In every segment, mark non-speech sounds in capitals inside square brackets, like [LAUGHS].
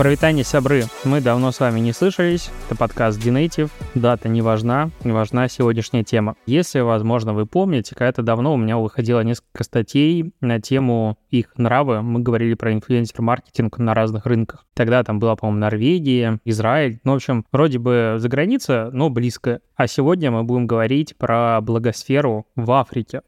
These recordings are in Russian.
Провитание сябры. Мы давно с вами не слышались. Это подкаст Dinative. Дата не важна, не важна сегодняшняя тема. Если, возможно, вы помните, когда-то давно у меня выходило несколько статей на тему их нравы. Мы говорили про инфлюенсер-маркетинг на разных рынках. Тогда там была, по-моему, Норвегия, Израиль. Ну, в общем, вроде бы за граница, но близко. А сегодня мы будем говорить про благосферу в Африке.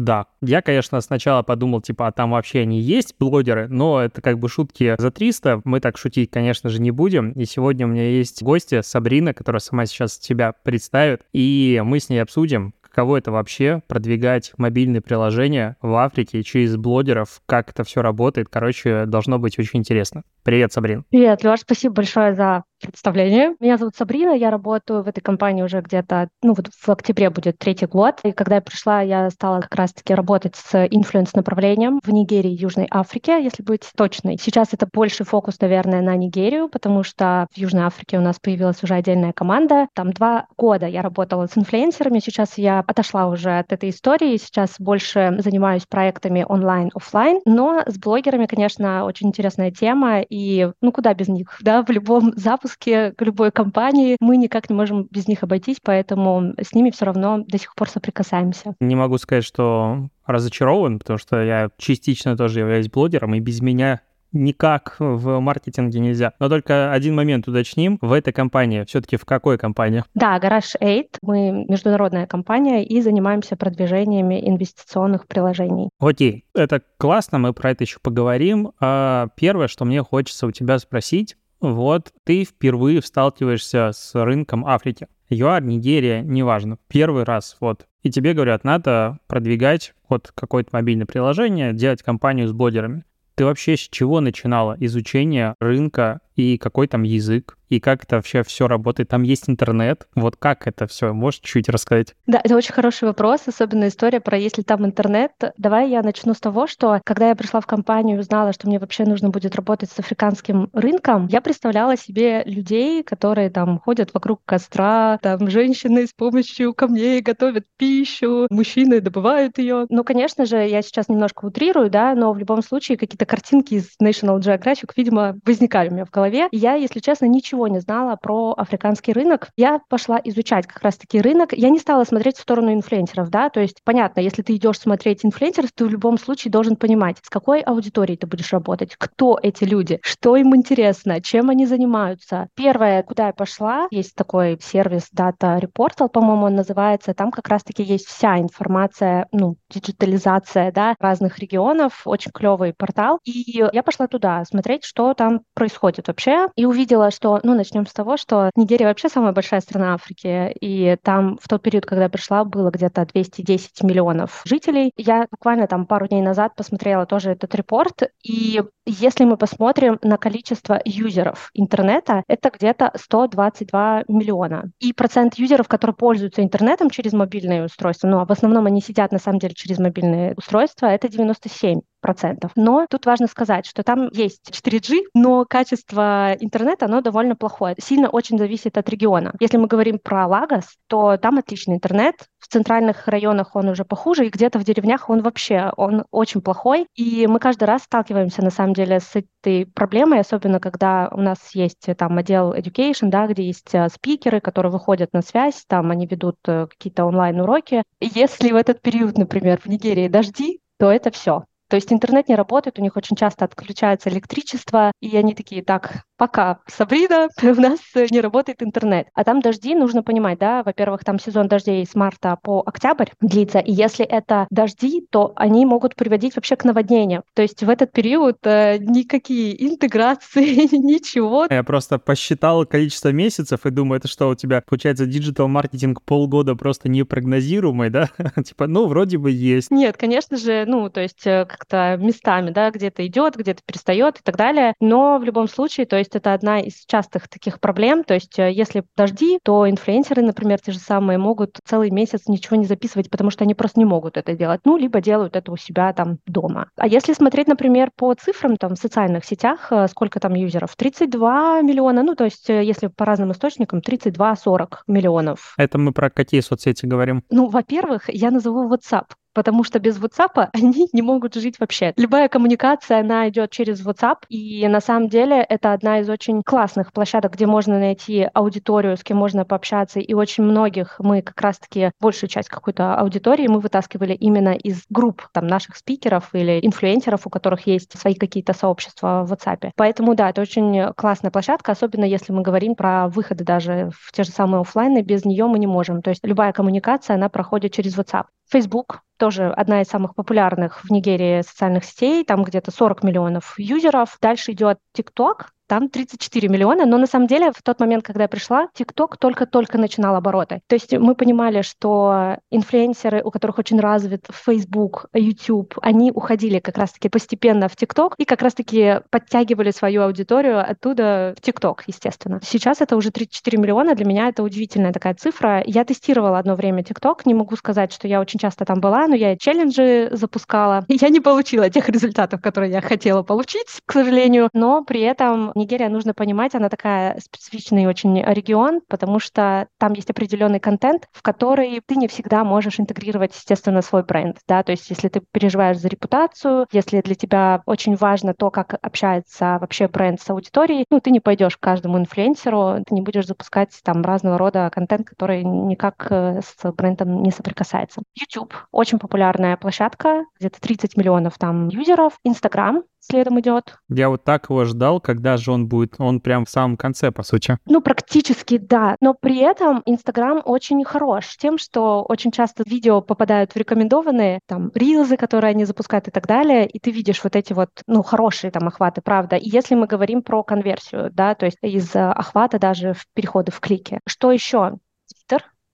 Да, я, конечно, сначала подумал, типа, а там вообще они есть, блогеры, но это как бы шутки за 300, мы так шутить, конечно же, не будем. И сегодня у меня есть гостья Сабрина, которая сама сейчас тебя представит, и мы с ней обсудим, каково это вообще продвигать мобильные приложения в Африке через блогеров, как это все работает. Короче, должно быть очень интересно. Привет, Сабрин. Привет, Леш, спасибо большое за представление. Меня зовут Сабрина, я работаю в этой компании уже где-то, ну вот в октябре будет третий год. И когда я пришла, я стала как раз-таки работать с инфлюенс-направлением в Нигерии и Южной Африке, если быть точной. Сейчас это больше фокус, наверное, на Нигерию, потому что в Южной Африке у нас появилась уже отдельная команда. Там два года я работала с инфлюенсерами, сейчас я отошла уже от этой истории, сейчас больше занимаюсь проектами онлайн-офлайн, но с блогерами, конечно, очень интересная тема, и ну куда без них, да, в любом запуске запуске любой компании. Мы никак не можем без них обойтись, поэтому с ними все равно до сих пор соприкасаемся. Не могу сказать, что разочарован, потому что я частично тоже являюсь блогером, и без меня никак в маркетинге нельзя. Но только один момент уточним. В этой компании, все-таки в какой компании? Да, Garage 8. Мы международная компания и занимаемся продвижениями инвестиционных приложений. Окей, это классно, мы про это еще поговорим. А первое, что мне хочется у тебя спросить, вот ты впервые сталкиваешься с рынком Африки. ЮАР, Нигерия, неважно. Первый раз, вот. И тебе говорят, надо продвигать вот какое-то мобильное приложение, делать компанию с блогерами. Ты вообще с чего начинала изучение рынка и какой там язык? и как это вообще все работает? Там есть интернет. Вот как это все? Можешь чуть рассказать? Да, это очень хороший вопрос, особенно история про если там интернет. Давай я начну с того, что когда я пришла в компанию и узнала, что мне вообще нужно будет работать с африканским рынком, я представляла себе людей, которые там ходят вокруг костра, там женщины с помощью камней готовят пищу, мужчины добывают ее. Ну, конечно же, я сейчас немножко утрирую, да, но в любом случае какие-то картинки из National Geographic, видимо, возникали у меня в голове. И я, если честно, ничего не знала про африканский рынок. Я пошла изучать как раз-таки рынок. Я не стала смотреть в сторону инфлюенсеров, да, то есть понятно, если ты идешь смотреть инфлюенсеров, ты в любом случае должен понимать, с какой аудиторией ты будешь работать, кто эти люди, что им интересно, чем они занимаются. Первое, куда я пошла, есть такой сервис Data Reportal, по-моему, он называется, там как раз-таки есть вся информация, ну, диджитализация, да, разных регионов, очень клевый портал. И я пошла туда смотреть, что там происходит вообще, и увидела, что, ну, начнем с того, что Нигерия вообще самая большая страна Африки, и там в тот период, когда я пришла, было где-то 210 миллионов жителей. Я буквально там пару дней назад посмотрела тоже этот репорт, и если мы посмотрим на количество юзеров интернета, это где-то 122 миллиона. И процент юзеров, которые пользуются интернетом через мобильные устройства, ну, а в основном они сидят на самом деле через мобильные устройства, это 97 процентов. Но тут важно сказать, что там есть 4G, но качество интернета, оно довольно плохое. Сильно очень зависит от региона. Если мы говорим про Лагос, то там отличный интернет, в центральных районах он уже похуже, и где-то в деревнях он вообще, он очень плохой. И мы каждый раз сталкиваемся, на самом деле, с этой проблемой, особенно когда у нас есть э, там отдел education, да, где есть э, спикеры, которые выходят на связь, там они ведут э, какие-то онлайн-уроки. Если в этот период, например, в Нигерии дожди, то это все. То есть интернет не работает, у них очень часто отключается электричество, и они такие, так, пока, Сабрина, [LAUGHS] у нас не работает интернет. А там дожди, нужно понимать, да, во-первых, там сезон дождей с марта по октябрь длится, и если это дожди, то они могут приводить вообще к наводнениям. То есть в этот период э, никакие интеграции, [LAUGHS] ничего. Я просто посчитал количество месяцев и думаю, это что, у тебя получается диджитал-маркетинг полгода просто непрогнозируемый, да? [LAUGHS] типа, ну, вроде бы есть. Нет, конечно же, ну, то есть э, как-то местами, да, где-то идет, где-то перестает и так далее. Но в любом случае, то есть есть это одна из частых таких проблем. То есть э, если дожди, то инфлюенсеры, например, те же самые, могут целый месяц ничего не записывать, потому что они просто не могут это делать. Ну, либо делают это у себя там дома. А если смотреть, например, по цифрам там в социальных сетях, э, сколько там юзеров? 32 миллиона, ну, то есть э, если по разным источникам, 32-40 миллионов. Это мы про какие соцсети говорим? Ну, во-первых, я назову WhatsApp. Потому что без WhatsApp [LAUGHS] они не могут жить вообще. Любая коммуникация, она идет через WhatsApp, и на самом деле это одна из очень классных площадок, где можно найти аудиторию, с кем можно пообщаться, и очень многих мы как раз-таки большую часть какой-то аудитории мы вытаскивали именно из групп там наших спикеров или инфлюенсеров, у которых есть свои какие-то сообщества в WhatsApp. Поэтому да, это очень классная площадка, особенно если мы говорим про выходы даже в те же самые офлайны, без нее мы не можем. То есть любая коммуникация, она проходит через WhatsApp. Facebook тоже одна из самых популярных в Нигерии социальных сетей, там где-то 40 миллионов юзеров. Дальше идет TikTok, там 34 миллиона, но на самом деле в тот момент, когда я пришла, TikTok только-только начинал обороты. То есть мы понимали, что инфлюенсеры, у которых очень развит Facebook, YouTube, они уходили как раз-таки постепенно в TikTok и как раз-таки подтягивали свою аудиторию оттуда в TikTok, естественно. Сейчас это уже 34 миллиона, для меня это удивительная такая цифра. Я тестировала одно время TikTok, не могу сказать, что я очень часто там была, но я челленджи запускала, и я не получила тех результатов, которые я хотела получить, к сожалению, но при этом Нигерия, нужно понимать, она такая специфичный очень регион, потому что там есть определенный контент, в который ты не всегда можешь интегрировать, естественно, свой бренд, да, то есть если ты переживаешь за репутацию, если для тебя очень важно то, как общается вообще бренд с аудиторией, ну, ты не пойдешь к каждому инфлюенсеру, ты не будешь запускать там разного рода контент, который никак э, с брендом не соприкасается. YouTube — очень популярная площадка, где-то 30 миллионов там юзеров. Instagram следом идет. Я вот так его ждал, когда же он будет. Он прям в самом конце, по сути. Ну, практически, да. Но при этом Инстаграм очень хорош тем, что очень часто видео попадают в рекомендованные, там, рилзы, которые они запускают и так далее, и ты видишь вот эти вот, ну, хорошие там охваты, правда. И если мы говорим про конверсию, да, то есть из охвата даже в переходы в клики. Что еще?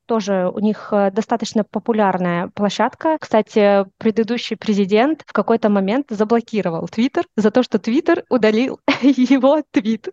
Тоже у них э, достаточно популярная площадка. Кстати, предыдущий президент в какой-то момент заблокировал Твиттер за то, что Твиттер удалил [LAUGHS] его твит.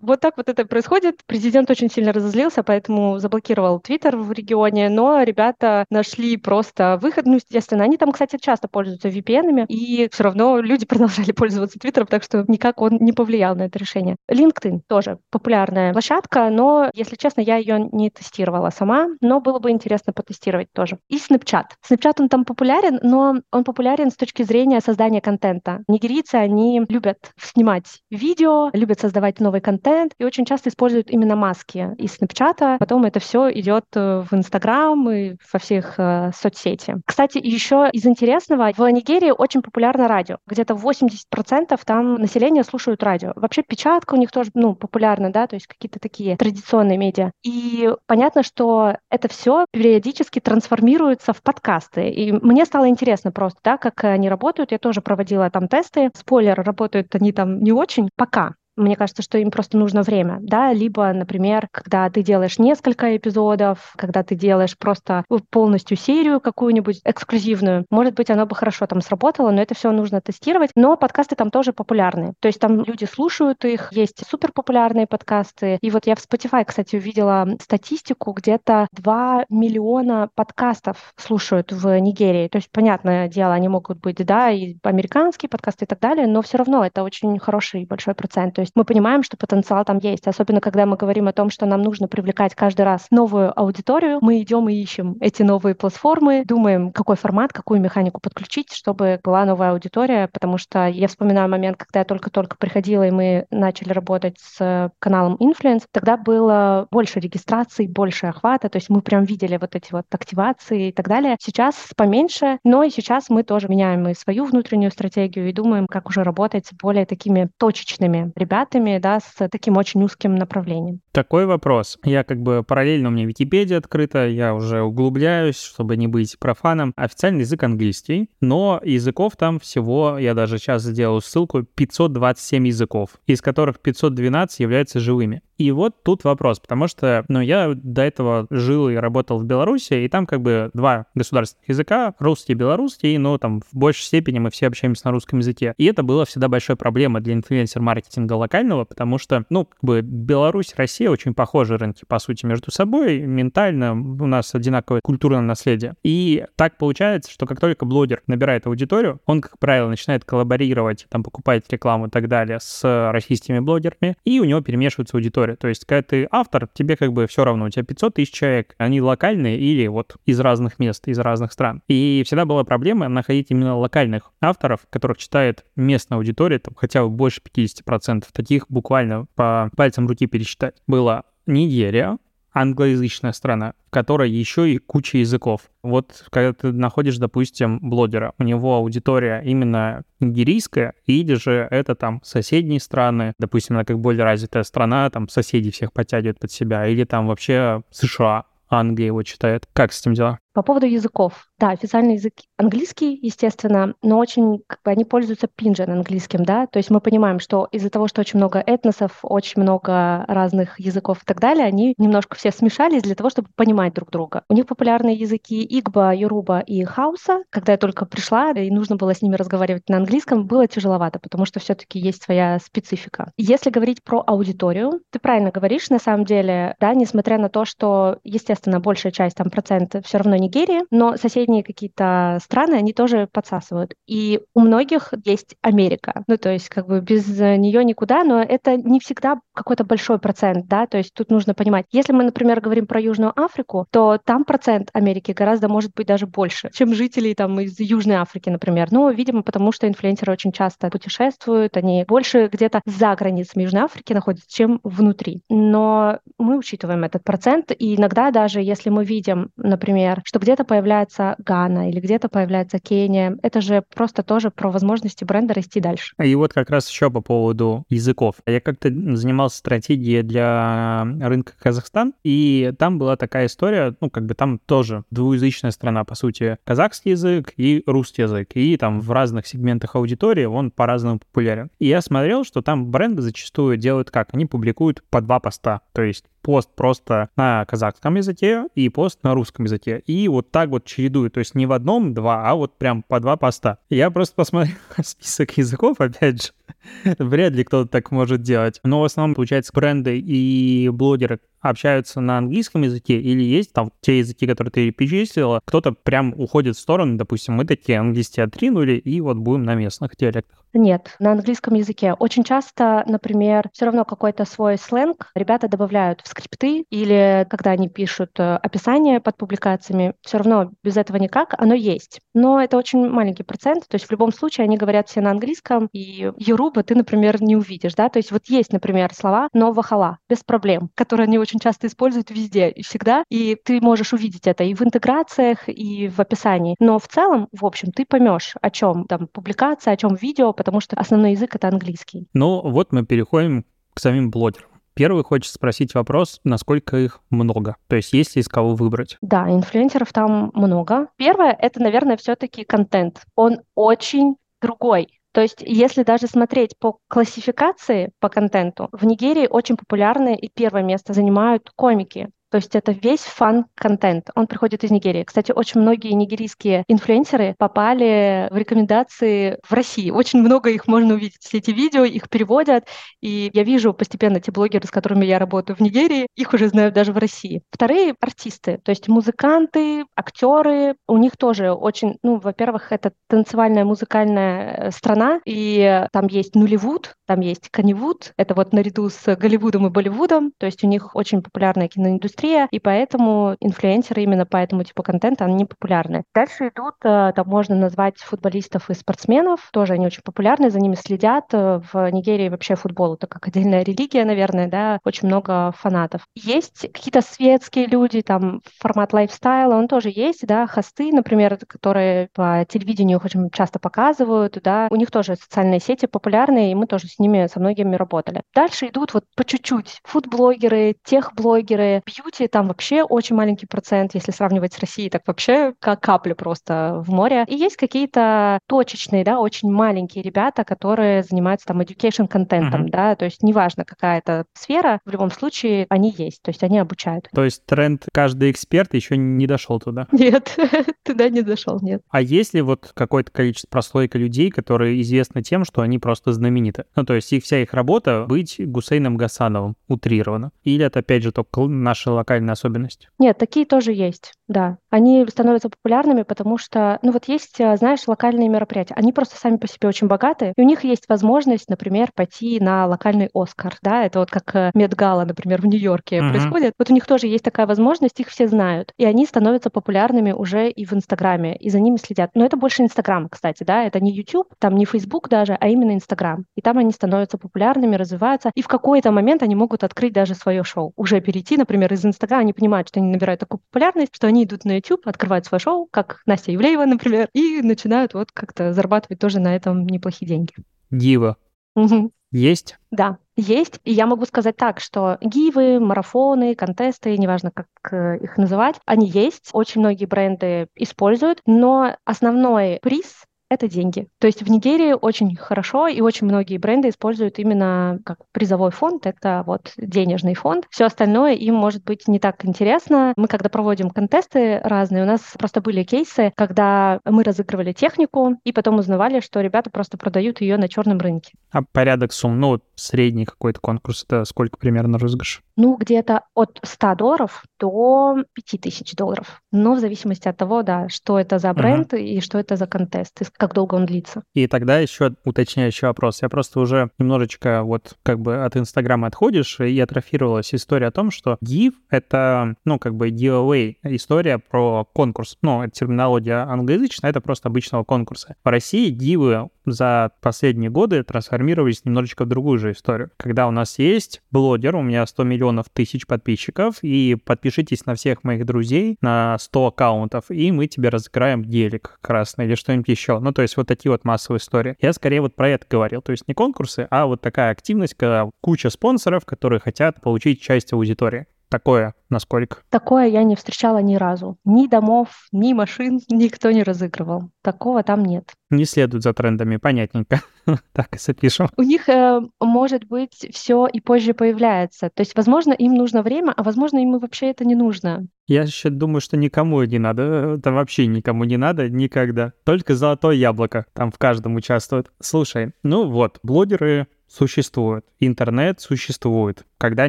Вот так вот это происходит. Президент очень сильно разозлился, поэтому заблокировал Твиттер в регионе, но ребята нашли просто выход. Ну, естественно, они там, кстати, часто пользуются VPN, и все равно люди [LAUGHS] продолжали пользоваться Твиттером, так что никак он не повлиял на это решение. LinkedIn тоже популярная площадка, но, если честно, я ее не тестировала сама сама, но было бы интересно потестировать тоже. И Snapchat. Snapchat, он там популярен, но он популярен с точки зрения создания контента. Нигерийцы, они любят снимать видео, любят создавать новый контент и очень часто используют именно маски из Snapchat. Потом это все идет э, в Instagram и во всех э, соцсети. Кстати, еще из интересного, в Нигерии очень популярно радио. Где-то 80% там населения слушают радио. Вообще печатка у них тоже ну, популярна, да, то есть какие-то такие традиционные медиа. И понятно, что это все периодически трансформируется в подкасты. И мне стало интересно просто, да, как они работают. Я тоже проводила там тесты. Спойлер, работают они там не очень пока. Мне кажется, что им просто нужно время, да, либо, например, когда ты делаешь несколько эпизодов, когда ты делаешь просто полностью серию какую-нибудь эксклюзивную, может быть, оно бы хорошо там сработало, но это все нужно тестировать. Но подкасты там тоже популярны. То есть там люди слушают их, есть супер популярные подкасты. И вот я в Spotify, кстати, увидела статистику, где-то 2 миллиона подкастов слушают в Нигерии. То есть, понятное дело, они могут быть, да, и американские подкасты и так далее, но все равно это очень хороший большой процент. То есть мы понимаем, что потенциал там есть. Особенно, когда мы говорим о том, что нам нужно привлекать каждый раз новую аудиторию, мы идем и ищем эти новые платформы, думаем, какой формат, какую механику подключить, чтобы была новая аудитория, потому что я вспоминаю момент, когда я только-только приходила, и мы начали работать с каналом Influence, тогда было больше регистраций, больше охвата, то есть мы прям видели вот эти вот активации и так далее. Сейчас поменьше, но и сейчас мы тоже меняем и свою внутреннюю стратегию и думаем, как уже работать с более такими точечными ребятами, ребятами, да, с таким очень узким направлением. Такой вопрос. Я как бы параллельно у меня Википедия открыта, я уже углубляюсь, чтобы не быть профаном. Официальный язык английский, но языков там всего, я даже сейчас сделал ссылку, 527 языков, из которых 512 являются живыми. И вот тут вопрос, потому что, ну, я до этого жил и работал в Беларуси, и там как бы два государственных языка, русский и белорусский, но там в большей степени мы все общаемся на русском языке. И это было всегда большой проблемой для инфлюенсер-маркетинга локального, потому что, ну, как бы Беларусь, Россия очень похожи рынки, по сути, между собой. Ментально у нас одинаковое культурное наследие. И так получается, что как только блогер набирает аудиторию, он, как правило, начинает коллаборировать, там, покупать рекламу и так далее с российскими блогерами, и у него перемешивается аудитория аудитория. То есть, когда ты автор, тебе как бы все равно, у тебя 500 тысяч человек, они локальные или вот из разных мест, из разных стран. И всегда была проблема находить именно локальных авторов, которых читает местная аудитория, там хотя бы больше 50%. Таких буквально по пальцам руки пересчитать. Была Нигерия, англоязычная страна, в которой еще и куча языков. Вот когда ты находишь, допустим, блогера, у него аудитория именно нигерийская, или же это там соседние страны, допустим, она как более развитая страна, там соседи всех подтягивают под себя, или там вообще США, Англия его читает. Как с этим дела? По поводу языков. Да, официальный язык английский, естественно, но очень, как бы, они пользуются пинжен английским, да, то есть мы понимаем, что из-за того, что очень много этносов, очень много разных языков и так далее, они немножко все смешались для того, чтобы понимать друг друга. У них популярные языки Игба, Юруба и Хауса. Когда я только пришла, и нужно было с ними разговаривать на английском, было тяжеловато, потому что все-таки есть своя специфика. Если говорить про аудиторию, ты правильно говоришь, на самом деле, да, несмотря на то, что, естественно, большая часть, там, процент все равно Нигерии, но соседние какие-то страны, они тоже подсасывают. И у многих есть Америка. Ну, то есть как бы без нее никуда, но это не всегда какой-то большой процент, да, то есть тут нужно понимать. Если мы, например, говорим про Южную Африку, то там процент Америки гораздо может быть даже больше, чем жителей там из Южной Африки, например. Ну, видимо, потому что инфлюенсеры очень часто путешествуют, они больше где-то за границами Южной Африки находятся, чем внутри. Но мы учитываем этот процент, и иногда даже если мы видим, например, что где-то появляется Гана или где-то появляется Кения, это же просто тоже про возможности бренда расти дальше. И вот как раз еще по поводу языков. Я как-то занимался стратегией для рынка Казахстан, и там была такая история, ну, как бы там тоже двуязычная страна, по сути, казахский язык и русский язык, и там в разных сегментах аудитории он по-разному популярен. И я смотрел, что там бренды зачастую делают как? Они публикуют по два поста, то есть пост просто на казахском языке и пост на русском языке. И вот так вот чередую. То есть не в одном два, а вот прям по два поста. Я просто посмотрел [LAUGHS] список языков, опять же. [LAUGHS] Вряд ли кто-то так может делать. Но в основном, получается, бренды и блогеры общаются на английском языке или есть там те языки, которые ты перечислила, кто-то прям уходит в сторону, допустим, мы такие английский отринули и вот будем на местных диалектах. Нет, на английском языке. Очень часто, например, все равно какой-то свой сленг ребята добавляют в скрипты или когда они пишут э, описание под публикациями, все равно без этого никак, оно есть. Но это очень маленький процент, то есть в любом случае они говорят все на английском, и Юруба ты, например, не увидишь, да, то есть вот есть, например, слова нового хала, без проблем, которые они очень часто используют везде и всегда, и ты можешь увидеть это и в интеграциях, и в описании. Но в целом, в общем, ты поймешь, о чем там публикация, о чем видео, потому что основной язык — это английский. Ну, вот мы переходим к самим блогерам. Первый хочется спросить вопрос, насколько их много? То есть есть ли из кого выбрать? Да, инфлюенсеров там много. Первое — это, наверное, все-таки контент. Он очень другой. То есть, если даже смотреть по классификации по контенту, в Нигерии очень популярны и первое место занимают комики. То есть это весь фан-контент. Он приходит из Нигерии. Кстати, очень многие нигерийские инфлюенсеры попали в рекомендации в России. Очень много их можно увидеть. Все эти видео, их переводят. И я вижу постепенно те блогеры, с которыми я работаю в Нигерии, их уже знают даже в России. Вторые — артисты. То есть музыканты, актеры. У них тоже очень, ну, во-первых, это танцевальная музыкальная э, страна, и там есть Нулливуд, там есть Каннивуд. Это вот наряду с Голливудом и Болливудом. То есть у них очень популярная киноиндустрия индустрия, и поэтому инфлюенсеры именно по этому типу контента, они популярны. Дальше идут, э, там можно назвать футболистов и спортсменов, тоже они очень популярны, за ними следят. Э, в Нигерии вообще футбол это как отдельная религия, наверное, да, очень много фанатов. Есть какие-то светские люди, там формат лайфстайла, он тоже есть, да, хосты, например, которые по телевидению очень часто показывают, да, у них тоже социальные сети популярные, и мы тоже с ними, со многими работали. Дальше идут вот по чуть-чуть фудблогеры, техблогеры, бьют Якутии там вообще очень маленький процент, если сравнивать с Россией, так вообще как капля просто в море. И есть какие-то точечные, да, очень маленькие ребята, которые занимаются там education контентом, uh-huh. да, то есть неважно какая это сфера, в любом случае они есть, то есть они обучают. То есть тренд каждый эксперт еще не дошел туда? Нет, [LAUGHS] туда не дошел, нет. А есть ли вот какое-то количество прослойка людей, которые известны тем, что они просто знамениты? Ну, то есть их вся их работа быть Гусейном Гасановым утрированно? Или это, опять же, только наша локальная особенность? Нет, такие тоже есть. Да. Они становятся популярными, потому что, ну вот есть, э, знаешь, локальные мероприятия. Они просто сами по себе очень богаты, и у них есть возможность, например, пойти на локальный Оскар, да, это вот как э, Медгала, например, в Нью-Йорке uh-huh. происходит. Вот у них тоже есть такая возможность, их все знают, и они становятся популярными уже и в Инстаграме, и за ними следят. Но это больше Инстаграм, кстати, да, это не YouTube, там не Facebook даже, а именно Инстаграм. И там они становятся популярными, развиваются, и в какой-то момент они могут открыть даже свое шоу. Уже перейти, например, из Инстаграма, они понимают, что они набирают такую популярность, что они идут на YouTube, открывают свое шоу, как Настя Евлеева, например, и начинают вот как-то зарабатывать тоже на этом неплохие деньги. Дива. Угу. Есть? Да, есть. И я могу сказать так, что гивы, марафоны, контесты, неважно, как э, их называть, они есть. Очень многие бренды используют, но основной приз это деньги. То есть в Нигерии очень хорошо, и очень многие бренды используют именно как призовой фонд, это вот денежный фонд. Все остальное им может быть не так интересно. Мы когда проводим контесты разные, у нас просто были кейсы, когда мы разыгрывали технику, и потом узнавали, что ребята просто продают ее на черном рынке. А порядок сумм, ну, средний какой-то конкурс, это сколько примерно розыгрыш? Ну, где-то от 100 долларов до 5000 долларов. Но в зависимости от того, да, что это за бренд uh-huh. и что это за контест, и как долго он длится. И тогда еще уточняющий вопрос. Я просто уже немножечко вот как бы от Инстаграма отходишь, и атрофировалась история о том, что give — это, ну, как бы giveaway, история про конкурс. Ну, это терминология англоязычная, это просто обычного конкурса. В России гивы за последние годы трансформировались немножечко в другую же историю. Когда у нас есть блогер, у меня 100 миллионов тысяч подписчиков, и подпишитесь на всех моих друзей на 100 аккаунтов, и мы тебе разыграем гелик красный или что-нибудь еще. Ну, то есть вот такие вот массовые истории. Я скорее вот про это говорил. То есть не конкурсы, а вот такая активность, когда куча спонсоров, которые хотят получить часть аудитории. Такое насколько? Такое я не встречала ни разу. Ни домов, ни машин [LAUGHS] никто не разыгрывал. Такого там нет. Не следуют за трендами, понятненько. [LAUGHS] так и запишем. У них, э, может быть, все и позже появляется. То есть, возможно, им нужно время, а возможно, им вообще это не нужно. Я еще думаю, что никому не надо. Это вообще никому не надо никогда. Только золотое яблоко там в каждом участвует. Слушай, ну вот, блогеры существуют, интернет существует, когда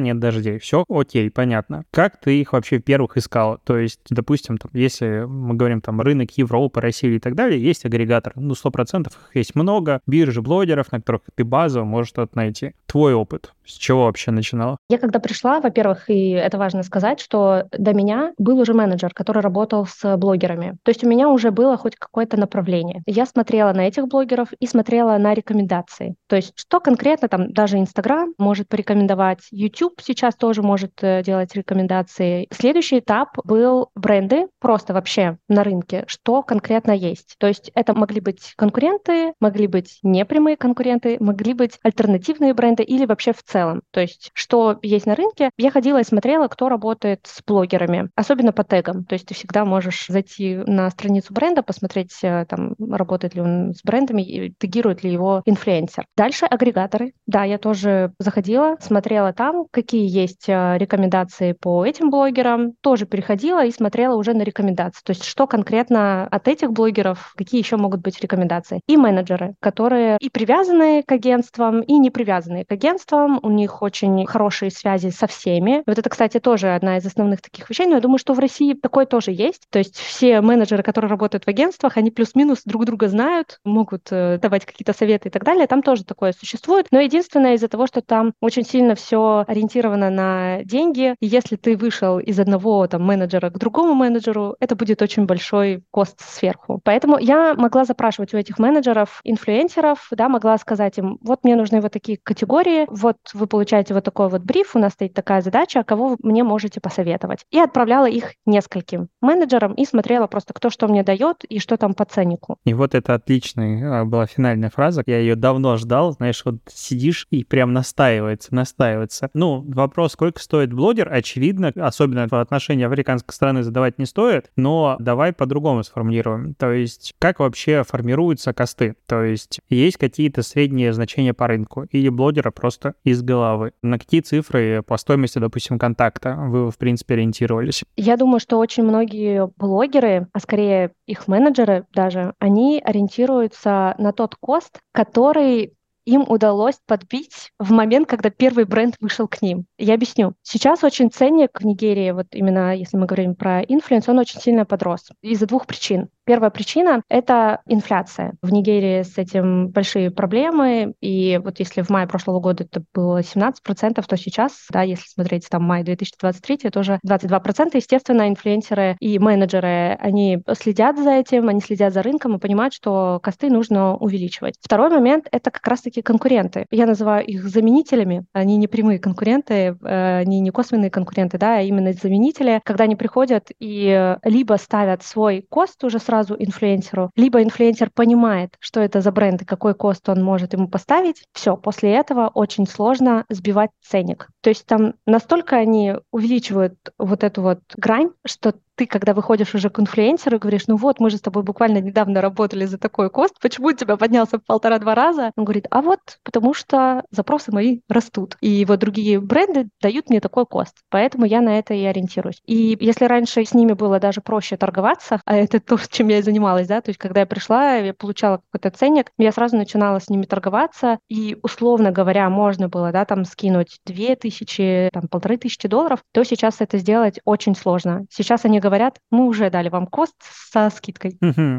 нет дождей. Все окей, понятно. Как ты их вообще первых искал? То есть, допустим, там, если мы говорим там рынок Европы, России и так далее, есть агрегатор. Ну, сто процентов их есть много. Биржи блогеров, на которых ты базово можешь что-то найти. Твой опыт. С чего вообще начинала? Я когда пришла, во-первых, и это важно сказать, что до меня был уже менеджер, который работал с блогерами. То есть у меня уже было хоть какое-то направление. Я смотрела на этих блогеров и смотрела на рекомендации. То есть что конкретно там даже Инстаграм может порекомендовать, YouTube сейчас тоже может э, делать рекомендации. Следующий этап был бренды, просто вообще на рынке, что конкретно есть. То есть это могли быть конкуренты, могли быть непрямые конкуренты, могли быть альтернативные бренды или вообще в целом. То есть что есть на рынке. Я ходила и смотрела, кто работает с блогерами, особенно по тегам. То есть ты всегда можешь зайти на страницу бренда, посмотреть, э, там, работает ли он с брендами, и тегирует ли его инфлюенсер. Дальше агрегаторы. Да, я тоже заходила, смотрела там, какие есть э, рекомендации по этим блогерам, тоже переходила и смотрела уже на рекомендации. То есть что конкретно от этих блогеров, какие еще могут быть рекомендации. И менеджеры, которые и привязаны к агентствам, и не привязанные к агентствам. У них очень хорошие связи со всеми. Вот это, кстати, тоже одна из основных таких вещей, но я думаю, что в России такое тоже есть. То есть все менеджеры, которые работают в агентствах, они плюс-минус друг друга знают, могут э, давать какие-то советы и так далее. Там тоже такое существует. Но единственное из-за того, что там очень сильно все ориентировано на деньги, и если ты вышел из одного там менеджера к другому менеджеру, это будет очень большой кост сверху. Поэтому я могла запрашивать у этих менеджеров, инфлюенсеров, да, могла сказать им, вот мне нужны вот такие категории, вот вы получаете вот такой вот бриф, у нас стоит такая задача, кого вы мне можете посоветовать. И отправляла их нескольким менеджерам и смотрела просто, кто что мне дает и что там по ценнику. И вот это отличная была финальная фраза. Я ее давно ждал. Знаешь, вот сидишь и прям настаивается, настаивается. Ну, вопрос, сколько стоит блогер, очевидно, особенно в отношении африканской страны задавать не стоит, но давай по-другому сформулируем. То есть, как вообще формируются косты? То есть, есть какие-то средние значения по рынку, или блогера просто из головы? На какие цифры по стоимости, допустим, контакта вы, в принципе, ориентировались? Я думаю, что очень многие блогеры, а скорее их менеджеры даже, они ориентируются на тот cost, который им удалось подбить в момент, когда первый бренд вышел к ним. Я объясню. Сейчас очень ценник в Нигерии, вот именно если мы говорим про influence, он очень сильно подрос из-за двух причин. Первая причина — это инфляция. В Нигерии с этим большие проблемы, и вот если в мае прошлого года это было 17%, то сейчас, да, если смотреть там май 2023, это уже 22%. Естественно, инфлюенсеры и менеджеры, они следят за этим, они следят за рынком и понимают, что cost ы нужно увеличивать. Второй момент — это как раз-таки конкуренты. Я называю их заменителями. Они не прямые конкуренты, э, они не косвенные конкуренты, да, а именно заменители, когда они приходят и либо ставят свой кост уже сразу сразу инфлюенсеру, либо инфлюенсер понимает, что это за бренд и какой кост он может ему поставить, все, после этого очень сложно сбивать ценник. То есть там настолько они увеличивают вот эту вот грань, что ты, когда выходишь уже к инфлюенсеру, говоришь, ну вот, мы же с тобой буквально недавно работали за такой кост, почему у тебя поднялся в полтора-два раза? Он говорит, а вот, потому что запросы мои растут, и вот другие бренды дают мне такой кост, поэтому я на это и ориентируюсь. И если раньше с ними было даже проще торговаться, [LAUGHS] а это то, чем я и занималась, да, то есть когда я пришла, я получала какой-то ценник, я сразу начинала с ними торговаться, и условно говоря, можно было, да, там скинуть две тысячи, там полторы тысячи долларов, то сейчас это сделать очень сложно. Сейчас они говорят, мы уже дали вам кост со скидкой.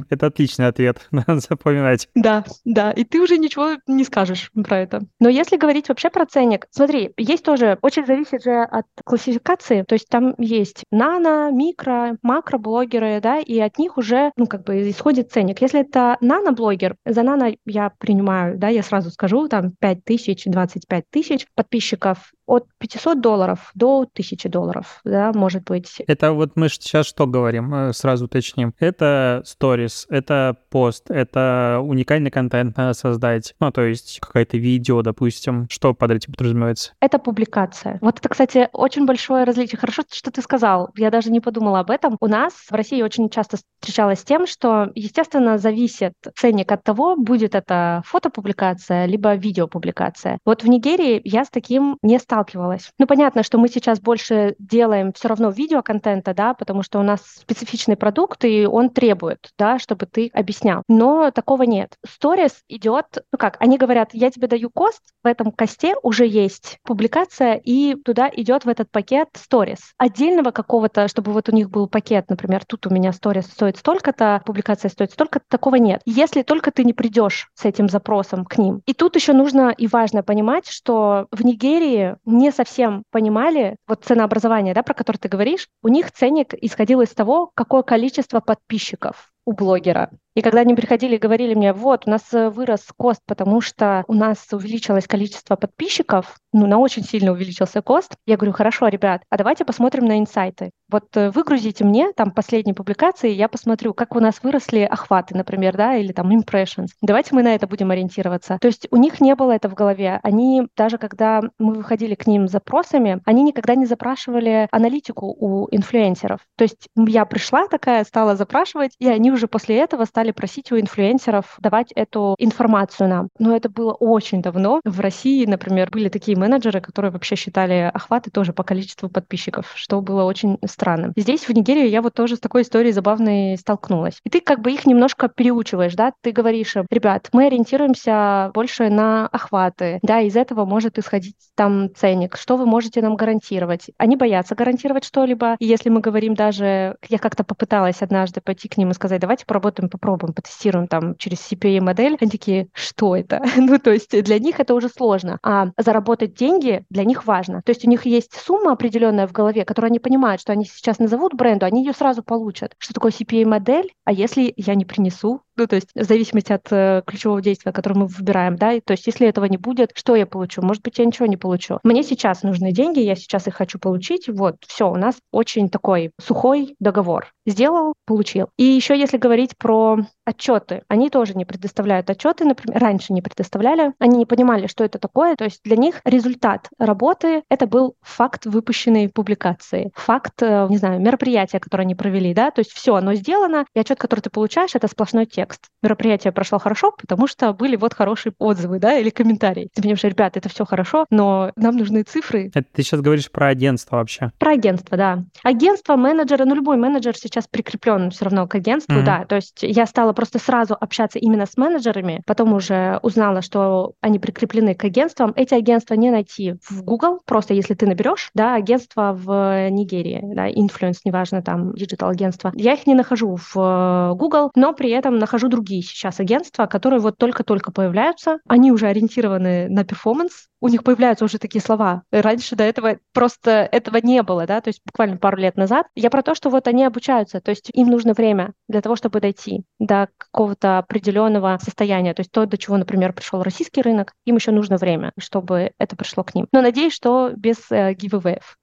Это отличный ответ, [LAUGHS] надо запоминать. Да, да, и ты уже ничего не скажешь про это. Но если говорить вообще про ценник, смотри, есть тоже, очень зависит же от классификации, то есть там есть нано, микро, макро блогеры, да, и от них уже, ну, как бы исходит ценник. Если это нано-блогер, за нано я принимаю, да, я сразу скажу, там 5 тысяч, 25 тысяч подписчиков, от 500 долларов до 1000 долларов, да, может быть. Это вот мы сейчас что говорим, э, сразу уточним. Это сторис, это пост, это уникальный контент надо создать, ну, то есть какое-то видео, допустим, что под этим подразумевается? Это публикация. Вот это, кстати, очень большое различие. Хорошо, что ты сказал, я даже не подумала об этом. У нас в России очень часто встречалось с тем, что, естественно, зависит ценник от того, будет это фотопубликация, либо видеопубликация. Вот в Нигерии я с таким не стала сталкивалась. Ну, понятно, что мы сейчас больше делаем все равно видеоконтента, да, потому что у нас специфичный продукт, и он требует, да, чтобы ты объяснял. Но такого нет. Сторис идет, ну как, они говорят, я тебе даю кост, в этом косте уже есть публикация, и туда идет в этот пакет сторис. Отдельного какого-то, чтобы вот у них был пакет, например, тут у меня сторис стоит столько-то, публикация стоит столько-то, такого нет. Если только ты не придешь с этим запросом к ним. И тут еще нужно и важно понимать, что в Нигерии не совсем понимали вот ценообразование, да, про которое ты говоришь, у них ценник исходил из того, какое количество подписчиков у блогера. И когда они приходили и говорили мне, вот, у нас э, вырос кост, потому что у нас увеличилось количество подписчиков, ну, на очень сильно увеличился кост, я говорю, хорошо, ребят, а давайте посмотрим на инсайты. Вот э, выгрузите мне там последние публикации, я посмотрю, как у нас выросли охваты, например, да, или там impressions. Давайте мы на это будем ориентироваться. То есть у них не было это в голове. Они, даже когда мы выходили к ним с запросами, они никогда не запрашивали аналитику у инфлюенсеров. То есть я пришла такая, стала запрашивать, и они уже после этого стали просить у инфлюенсеров давать эту информацию нам. Но это было очень давно. В России, например, были такие менеджеры, которые вообще считали охваты тоже по количеству подписчиков, что было очень странным. Здесь, в Нигерии, я вот тоже с такой историей забавной столкнулась. И ты как бы их немножко переучиваешь, да, ты говоришь им, ребят, мы ориентируемся больше на охваты, да, из этого может исходить там ценник, что вы можете нам гарантировать. Они боятся гарантировать что-либо, и если мы говорим даже, я как-то попыталась однажды пойти к ним и сказать, давайте поработаем, попробуем, потестируем там через CPA-модель. Они такие, что это? [LAUGHS] ну, то есть для них это уже сложно. А заработать деньги для них важно. То есть у них есть сумма определенная в голове, которую они понимают, что они сейчас назовут бренду, они ее сразу получат. Что такое CPA-модель? А если я не принесу ну, то есть в зависимости от э, ключевого действия, которое мы выбираем, да, и, то есть если этого не будет, что я получу? Может быть, я ничего не получу. Мне сейчас нужны деньги, я сейчас их хочу получить, вот, все, у нас очень такой сухой договор. Сделал, получил. И еще если говорить про отчеты, они тоже не предоставляют отчеты, например, раньше не предоставляли, они не понимали, что это такое, то есть для них результат работы — это был факт выпущенной публикации, факт, э, не знаю, мероприятия, которое они провели, да, то есть все, оно сделано, и отчет, который ты получаешь, это сплошной текст контекст. Мероприятие прошло хорошо, потому что были вот хорошие отзывы, да, или комментарии. Ты понимаешь, ребят, это все хорошо, но нам нужны цифры. Это ты сейчас говоришь про агентство вообще? Про агентство, да. Агентство, менеджеры, ну любой менеджер сейчас прикреплен все равно к агентству, mm-hmm. да. То есть я стала просто сразу общаться именно с менеджерами, потом уже узнала, что они прикреплены к агентствам. Эти агентства не найти в Google, просто если ты наберешь, да, агентство в Нигерии, да, influence, неважно, там, digital агентство. Я их не нахожу в э, Google, но при этом нахожу другие сейчас агентства, которые вот только-только появляются. Они уже ориентированы на performance, у них появляются уже такие слова. Раньше до этого просто этого не было, да, то есть буквально пару лет назад. Я про то, что вот они обучаются, то есть им нужно время для того, чтобы дойти до какого-то определенного состояния. То есть то, до чего, например, пришел российский рынок, им еще нужно время, чтобы это пришло к ним. Но надеюсь, что без э.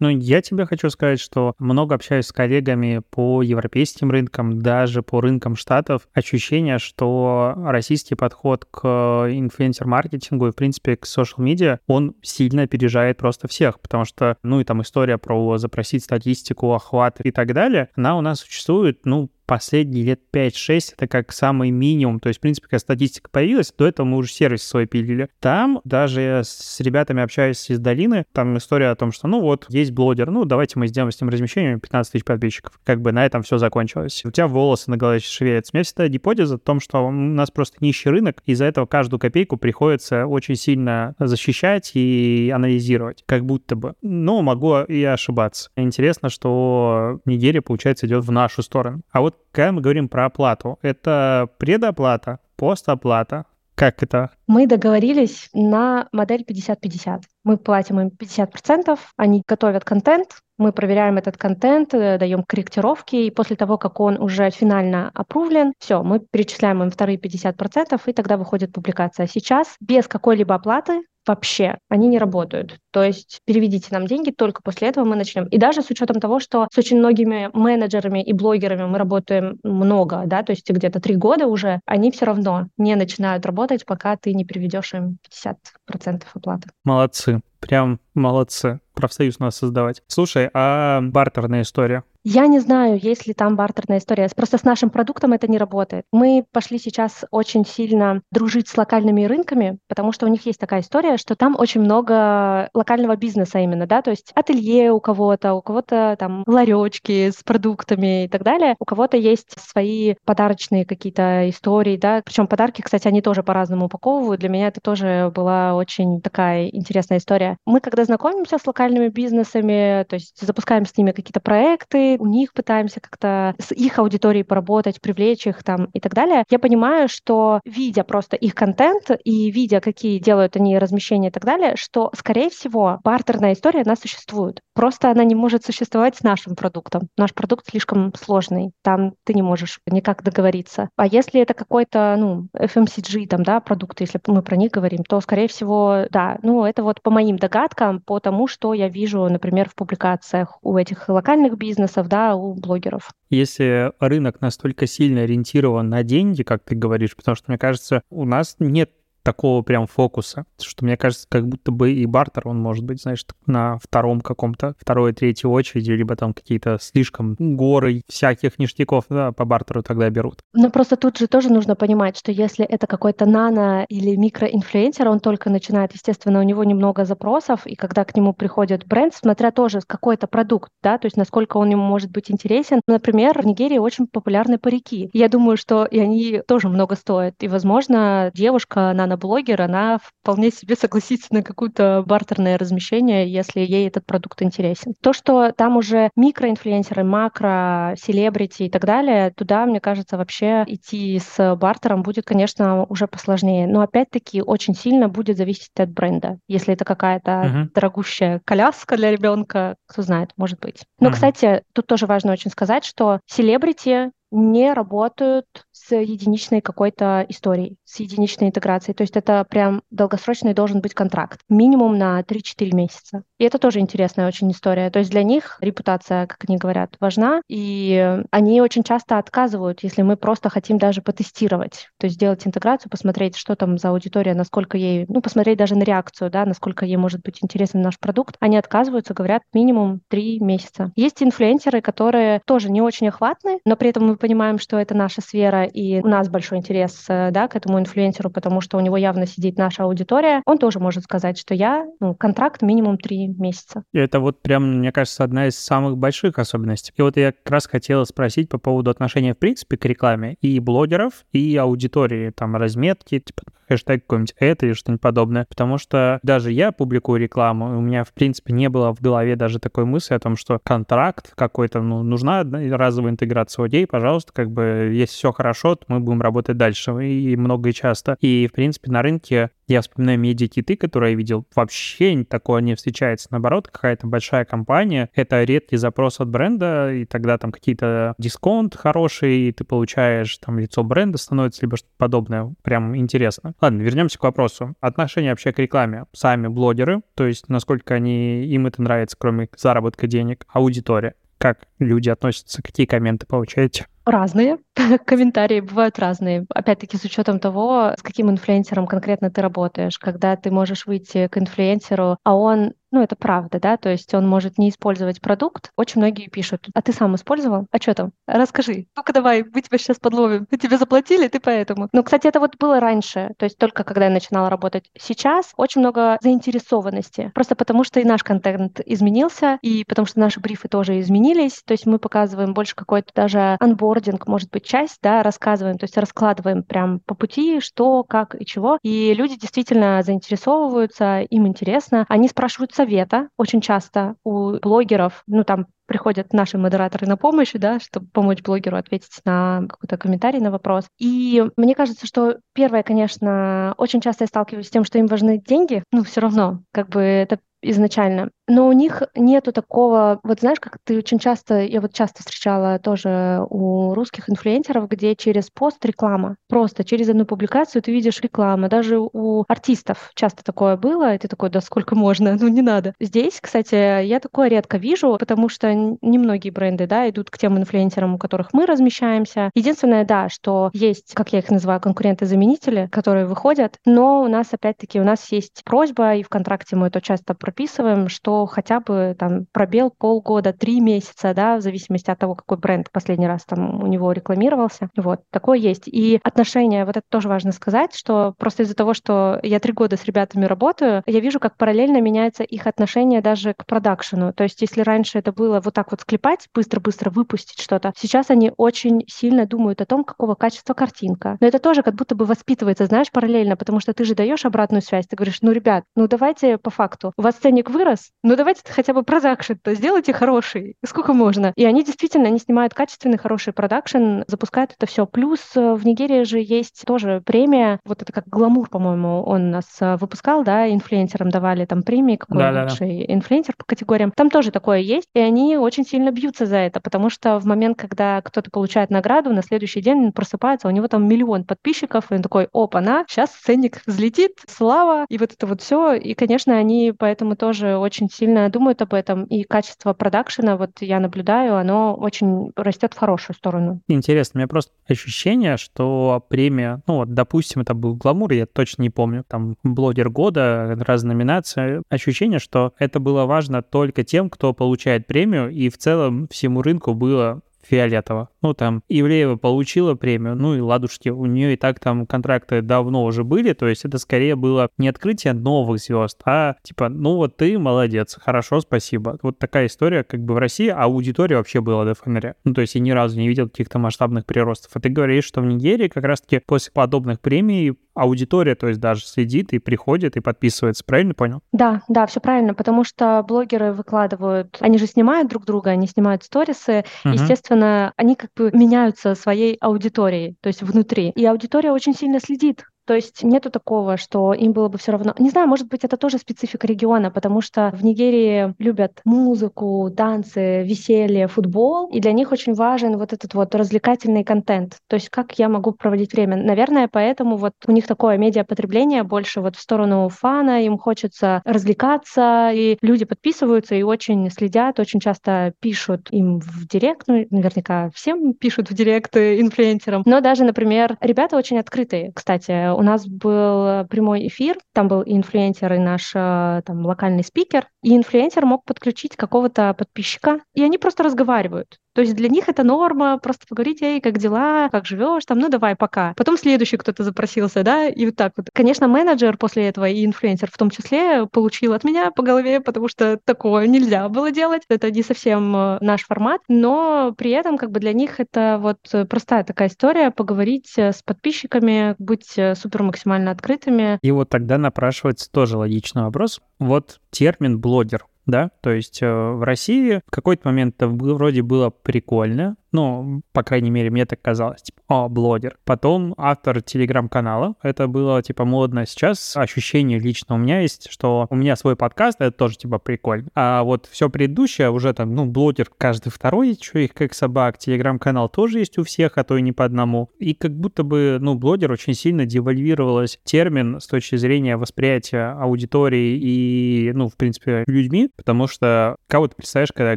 Ну, я тебе хочу сказать, что много общаюсь с коллегами по европейским рынкам, даже по рынкам штатов. Ощущение, что российский подход к инфлюенсер-маркетингу и, в принципе, к social-медиа он сильно опережает просто всех, потому что, ну и там история про запросить статистику, охват и так далее, она у нас существует, ну, последние лет 5-6 это как самый минимум. То есть, в принципе, когда статистика появилась, до этого мы уже сервис свой пилили. Там даже с ребятами общаюсь из долины, там история о том, что, ну вот, есть блогер, ну давайте мы сделаем с ним размещение 15 тысяч подписчиков. Как бы на этом все закончилось. У тебя волосы на голове шевелятся. У меня всегда гипотеза о том, что у нас просто нищий рынок, из-за этого каждую копейку приходится очень сильно защищать и анализировать, как будто бы. Но могу и ошибаться. Интересно, что Нигерия, получается, идет в нашу сторону. А вот когда мы говорим про оплату, это предоплата, постоплата, как это? Мы договорились на модель 50-50. Мы платим им 50%, они готовят контент, мы проверяем этот контент, э, даем корректировки, и после того, как он уже финально опрувлен, все, мы перечисляем им вторые 50%, и тогда выходит публикация. Сейчас без какой-либо оплаты вообще, они не работают. То есть переведите нам деньги, только после этого мы начнем. И даже с учетом того, что с очень многими менеджерами и блогерами мы работаем много, да, то есть где-то три года уже, они все равно не начинают работать, пока ты не переведешь им 50% оплаты. Молодцы, прям молодцы. Профсоюз нас создавать. Слушай, а бартерная история? Я не знаю, есть ли там бартерная история. Просто с нашим продуктом это не работает. Мы пошли сейчас очень сильно дружить с локальными рынками, потому что у них есть такая история, что там очень много локального бизнеса именно, да, то есть ателье у кого-то, у кого-то там ларечки с продуктами и так далее. У кого-то есть свои подарочные какие-то истории, да. Причем подарки, кстати, они тоже по-разному упаковывают. Для меня это тоже была очень такая интересная история. Мы, когда знакомимся с локальными бизнесами, то есть запускаем с ними какие-то проекты, у них пытаемся как-то с их аудиторией поработать, привлечь их там и так далее, я понимаю, что видя просто их контент и видя, какие делают они размещения и так далее, что, скорее всего, бартерная история, она существует. Просто она не может существовать с нашим продуктом. Наш продукт слишком сложный. Там ты не можешь никак договориться. А если это какой-то, ну, FMCG, там, да, продукт, если мы про них говорим, то, скорее всего, да. Ну, это вот по моим догадкам, по тому, что я вижу, например, в публикациях у этих локальных бизнесов, бизнесов, да, у блогеров. Если рынок настолько сильно ориентирован на деньги, как ты говоришь, потому что, мне кажется, у нас нет такого прям фокуса, что мне кажется, как будто бы и бартер, он может быть, знаешь, на втором каком-то, второй, третьей очереди, либо там какие-то слишком горы всяких ништяков да, по бартеру тогда берут. Но просто тут же тоже нужно понимать, что если это какой-то нано или микроинфлюенсер, он только начинает, естественно, у него немного запросов, и когда к нему приходит бренд, смотря тоже какой-то продукт, да, то есть насколько он ему может быть интересен. Например, в Нигерии очень популярны парики. Я думаю, что и они тоже много стоят. И, возможно, девушка нано блогер, она вполне себе согласится на какое-то бартерное размещение, если ей этот продукт интересен. То, что там уже микроинфлюенсеры, макро, селебрити и так далее, туда, мне кажется, вообще идти с бартером будет, конечно, уже посложнее. Но опять-таки очень сильно будет зависеть от бренда. Если это какая-то uh-huh. дорогущая коляска для ребенка, кто знает, может быть. Но, uh-huh. кстати, тут тоже важно очень сказать, что селебрити не работают с единичной какой-то историей, с единичной интеграцией. То есть это прям долгосрочный должен быть контракт, минимум на 3-4 месяца. И это тоже интересная очень история. То есть для них репутация, как они говорят, важна, и они очень часто отказывают, если мы просто хотим даже потестировать, то есть сделать интеграцию, посмотреть, что там за аудитория, насколько ей, ну, посмотреть даже на реакцию, да, насколько ей может быть интересен наш продукт. Они отказываются, говорят, минимум 3 месяца. Есть инфлюенсеры, которые тоже не очень охватны, но при этом мы понимаем, что это наша сфера, и у нас большой интерес э, да, к этому инфлюенсеру, потому что у него явно сидит наша аудитория, он тоже может сказать, что я, ну, контракт минимум три месяца. И это вот прям, мне кажется, одна из самых больших особенностей. И вот я как раз хотела спросить по поводу отношения, в принципе, к рекламе и блогеров, и аудитории, там, разметки, типа, хэштег какой-нибудь это или что-нибудь подобное. Потому что даже я публикую рекламу, и у меня, в принципе, не было в голове даже такой мысли о том, что контракт какой-то, ну, нужна разовая интеграция людей, пожалуйста, как бы, если все хорошо, то мы будем работать дальше, и много и часто. И, в принципе, на рынке я вспоминаю медиакиты, которые я видел, вообще такое не встречается. Наоборот, какая-то большая компания, это редкий запрос от бренда, и тогда там какие-то дисконт хороший, и ты получаешь, там, лицо бренда становится, либо что-то подобное. Прям интересно. Ладно, вернемся к вопросу. Отношение вообще к рекламе. Сами блогеры, то есть насколько они, им это нравится, кроме заработка денег, аудитория. Как люди относятся, какие комменты получаете? Разные. [LAUGHS] Комментарии бывают разные. Опять-таки, с учетом того, с каким инфлюенсером конкретно ты работаешь. Когда ты можешь выйти к инфлюенсеру, а он ну, это правда, да, то есть он может не использовать продукт. Очень многие пишут, а ты сам использовал? А что там? Расскажи. Ну-ка давай, мы тебя сейчас подловим. Тебе заплатили, ты поэтому. Ну, кстати, это вот было раньше, то есть только когда я начинала работать. Сейчас очень много заинтересованности, просто потому что и наш контент изменился, и потому что наши брифы тоже изменились, то есть мы показываем больше какой-то даже анбординг, может быть, часть, да, рассказываем, то есть раскладываем прям по пути, что, как и чего. И люди действительно заинтересовываются, им интересно. Они спрашивают совета очень часто у блогеров, ну там приходят наши модераторы на помощь, да, чтобы помочь блогеру ответить на какой-то комментарий, на вопрос. И мне кажется, что первое, конечно, очень часто я сталкиваюсь с тем, что им важны деньги, ну, все равно, как бы это изначально. Но у них нету такого, вот знаешь, как ты очень часто, я вот часто встречала тоже у русских инфлюенсеров, где через пост реклама. Просто через одну публикацию ты видишь рекламу. Даже у артистов часто такое было, и ты такой, да сколько можно, ну не надо. Здесь, кстати, я такое редко вижу, потому что немногие бренды, да, идут к тем инфлюенсерам, у которых мы размещаемся. Единственное, да, что есть, как я их называю, конкуренты-заменители, которые выходят, но у нас, опять-таки, у нас есть просьба, и в контракте мы это часто прописываем, что хотя бы там пробел полгода, три месяца, да, в зависимости от того, какой бренд последний раз там у него рекламировался. Вот, такое есть. И отношения, вот это тоже важно сказать, что просто из-за того, что я три года с ребятами работаю, я вижу, как параллельно меняется их отношение даже к продакшену. То есть если раньше это было вот так вот склепать, быстро-быстро выпустить что-то, сейчас они очень сильно думают о том, какого качества картинка. Но это тоже как будто бы воспитывается, знаешь, параллельно, потому что ты же даешь обратную связь, ты говоришь, ну, ребят, ну давайте по факту. У вас ценник вырос, ну давайте хотя бы production-то сделайте хороший. Сколько можно? И они действительно, они снимают качественный, хороший production, запускают это все. Плюс э, в Нигерии же есть тоже премия, вот это как гламур, по-моему, он нас э, выпускал, да, инфлюенсерам давали там премии, какой да, лучший да, да. инфлюенсер по категориям. Там тоже такое есть, и они очень сильно бьются за это, потому что в момент, когда кто-то получает награду, на следующий день он просыпается, у него там миллион подписчиков, и он такой, опа-на, сейчас ценник взлетит, слава, и вот это вот все. И, конечно, они поэтому тоже очень сильно думают об этом, и качество продакшена, вот я наблюдаю, оно очень растет в хорошую сторону. Интересно, у меня просто ощущение, что премия, ну вот, допустим, это был гламур, я точно не помню, там, блогер года, разные номинации, ощущение, что это было важно только тем, кто получает премию, и в целом всему рынку было фиолетово. Ну, там, Ивлеева получила премию, ну и ладушки, у нее и так там контракты давно уже были, то есть это скорее было не открытие новых звезд, а типа, ну вот ты молодец, хорошо, спасибо. Вот такая история как бы в России, а аудитория вообще была до ФНР. Ну, то есть я ни разу не видел каких-то масштабных приростов. А ты говоришь, что в Нигерии как раз-таки после подобных премий аудитория, то есть даже следит и приходит и подписывается, правильно понял? Да, да, все правильно, потому что блогеры выкладывают, они же снимают друг друга, они снимают сторисы, угу. естественно, они как бы меняются своей аудиторией, то есть внутри. И аудитория очень сильно следит то есть нету такого, что им было бы все равно. Не знаю, может быть, это тоже специфика региона, потому что в Нигерии любят музыку, танцы, веселье, футбол, и для них очень важен вот этот вот развлекательный контент. То есть как я могу проводить время. Наверное, поэтому вот у них такое медиапотребление больше вот в сторону фана, им хочется развлекаться, и люди подписываются и очень следят, очень часто пишут им в директ, ну, наверняка всем пишут в директ инфлюенсерам. Но даже, например, ребята очень открытые, кстати, у нас был прямой эфир, там был и инфлюенсер, и наш э, там локальный спикер, и инфлюенсер мог подключить какого-то подписчика, и они просто разговаривают. То есть для них это норма, просто поговорить, эй, как дела, как живешь, там, ну давай, пока. Потом следующий кто-то запросился, да, и вот так вот. Конечно, менеджер после этого и инфлюенсер в том числе получил от меня по голове, потому что такое нельзя было делать. Это не совсем э, наш формат, но при этом как бы для них это вот простая такая история, поговорить э, с подписчиками, быть э, супер максимально открытыми. И вот тогда напрашивается тоже логичный вопрос. Вот термин блогер да, то есть э, в России в какой-то момент это вроде было прикольно, ну, по крайней мере, мне так казалось, типа, о, блогер. Потом автор телеграм-канала, это было, типа, модно. Сейчас ощущение лично у меня есть, что у меня свой подкаст, это тоже, типа, прикольно. А вот все предыдущее уже там, ну, блогер каждый второй, что их как собак, телеграм-канал тоже есть у всех, а то и не по одному. И как будто бы, ну, блогер очень сильно девальвировалось термин с точки зрения восприятия аудитории и, ну, в принципе, людьми, потому что кого ты представляешь, когда я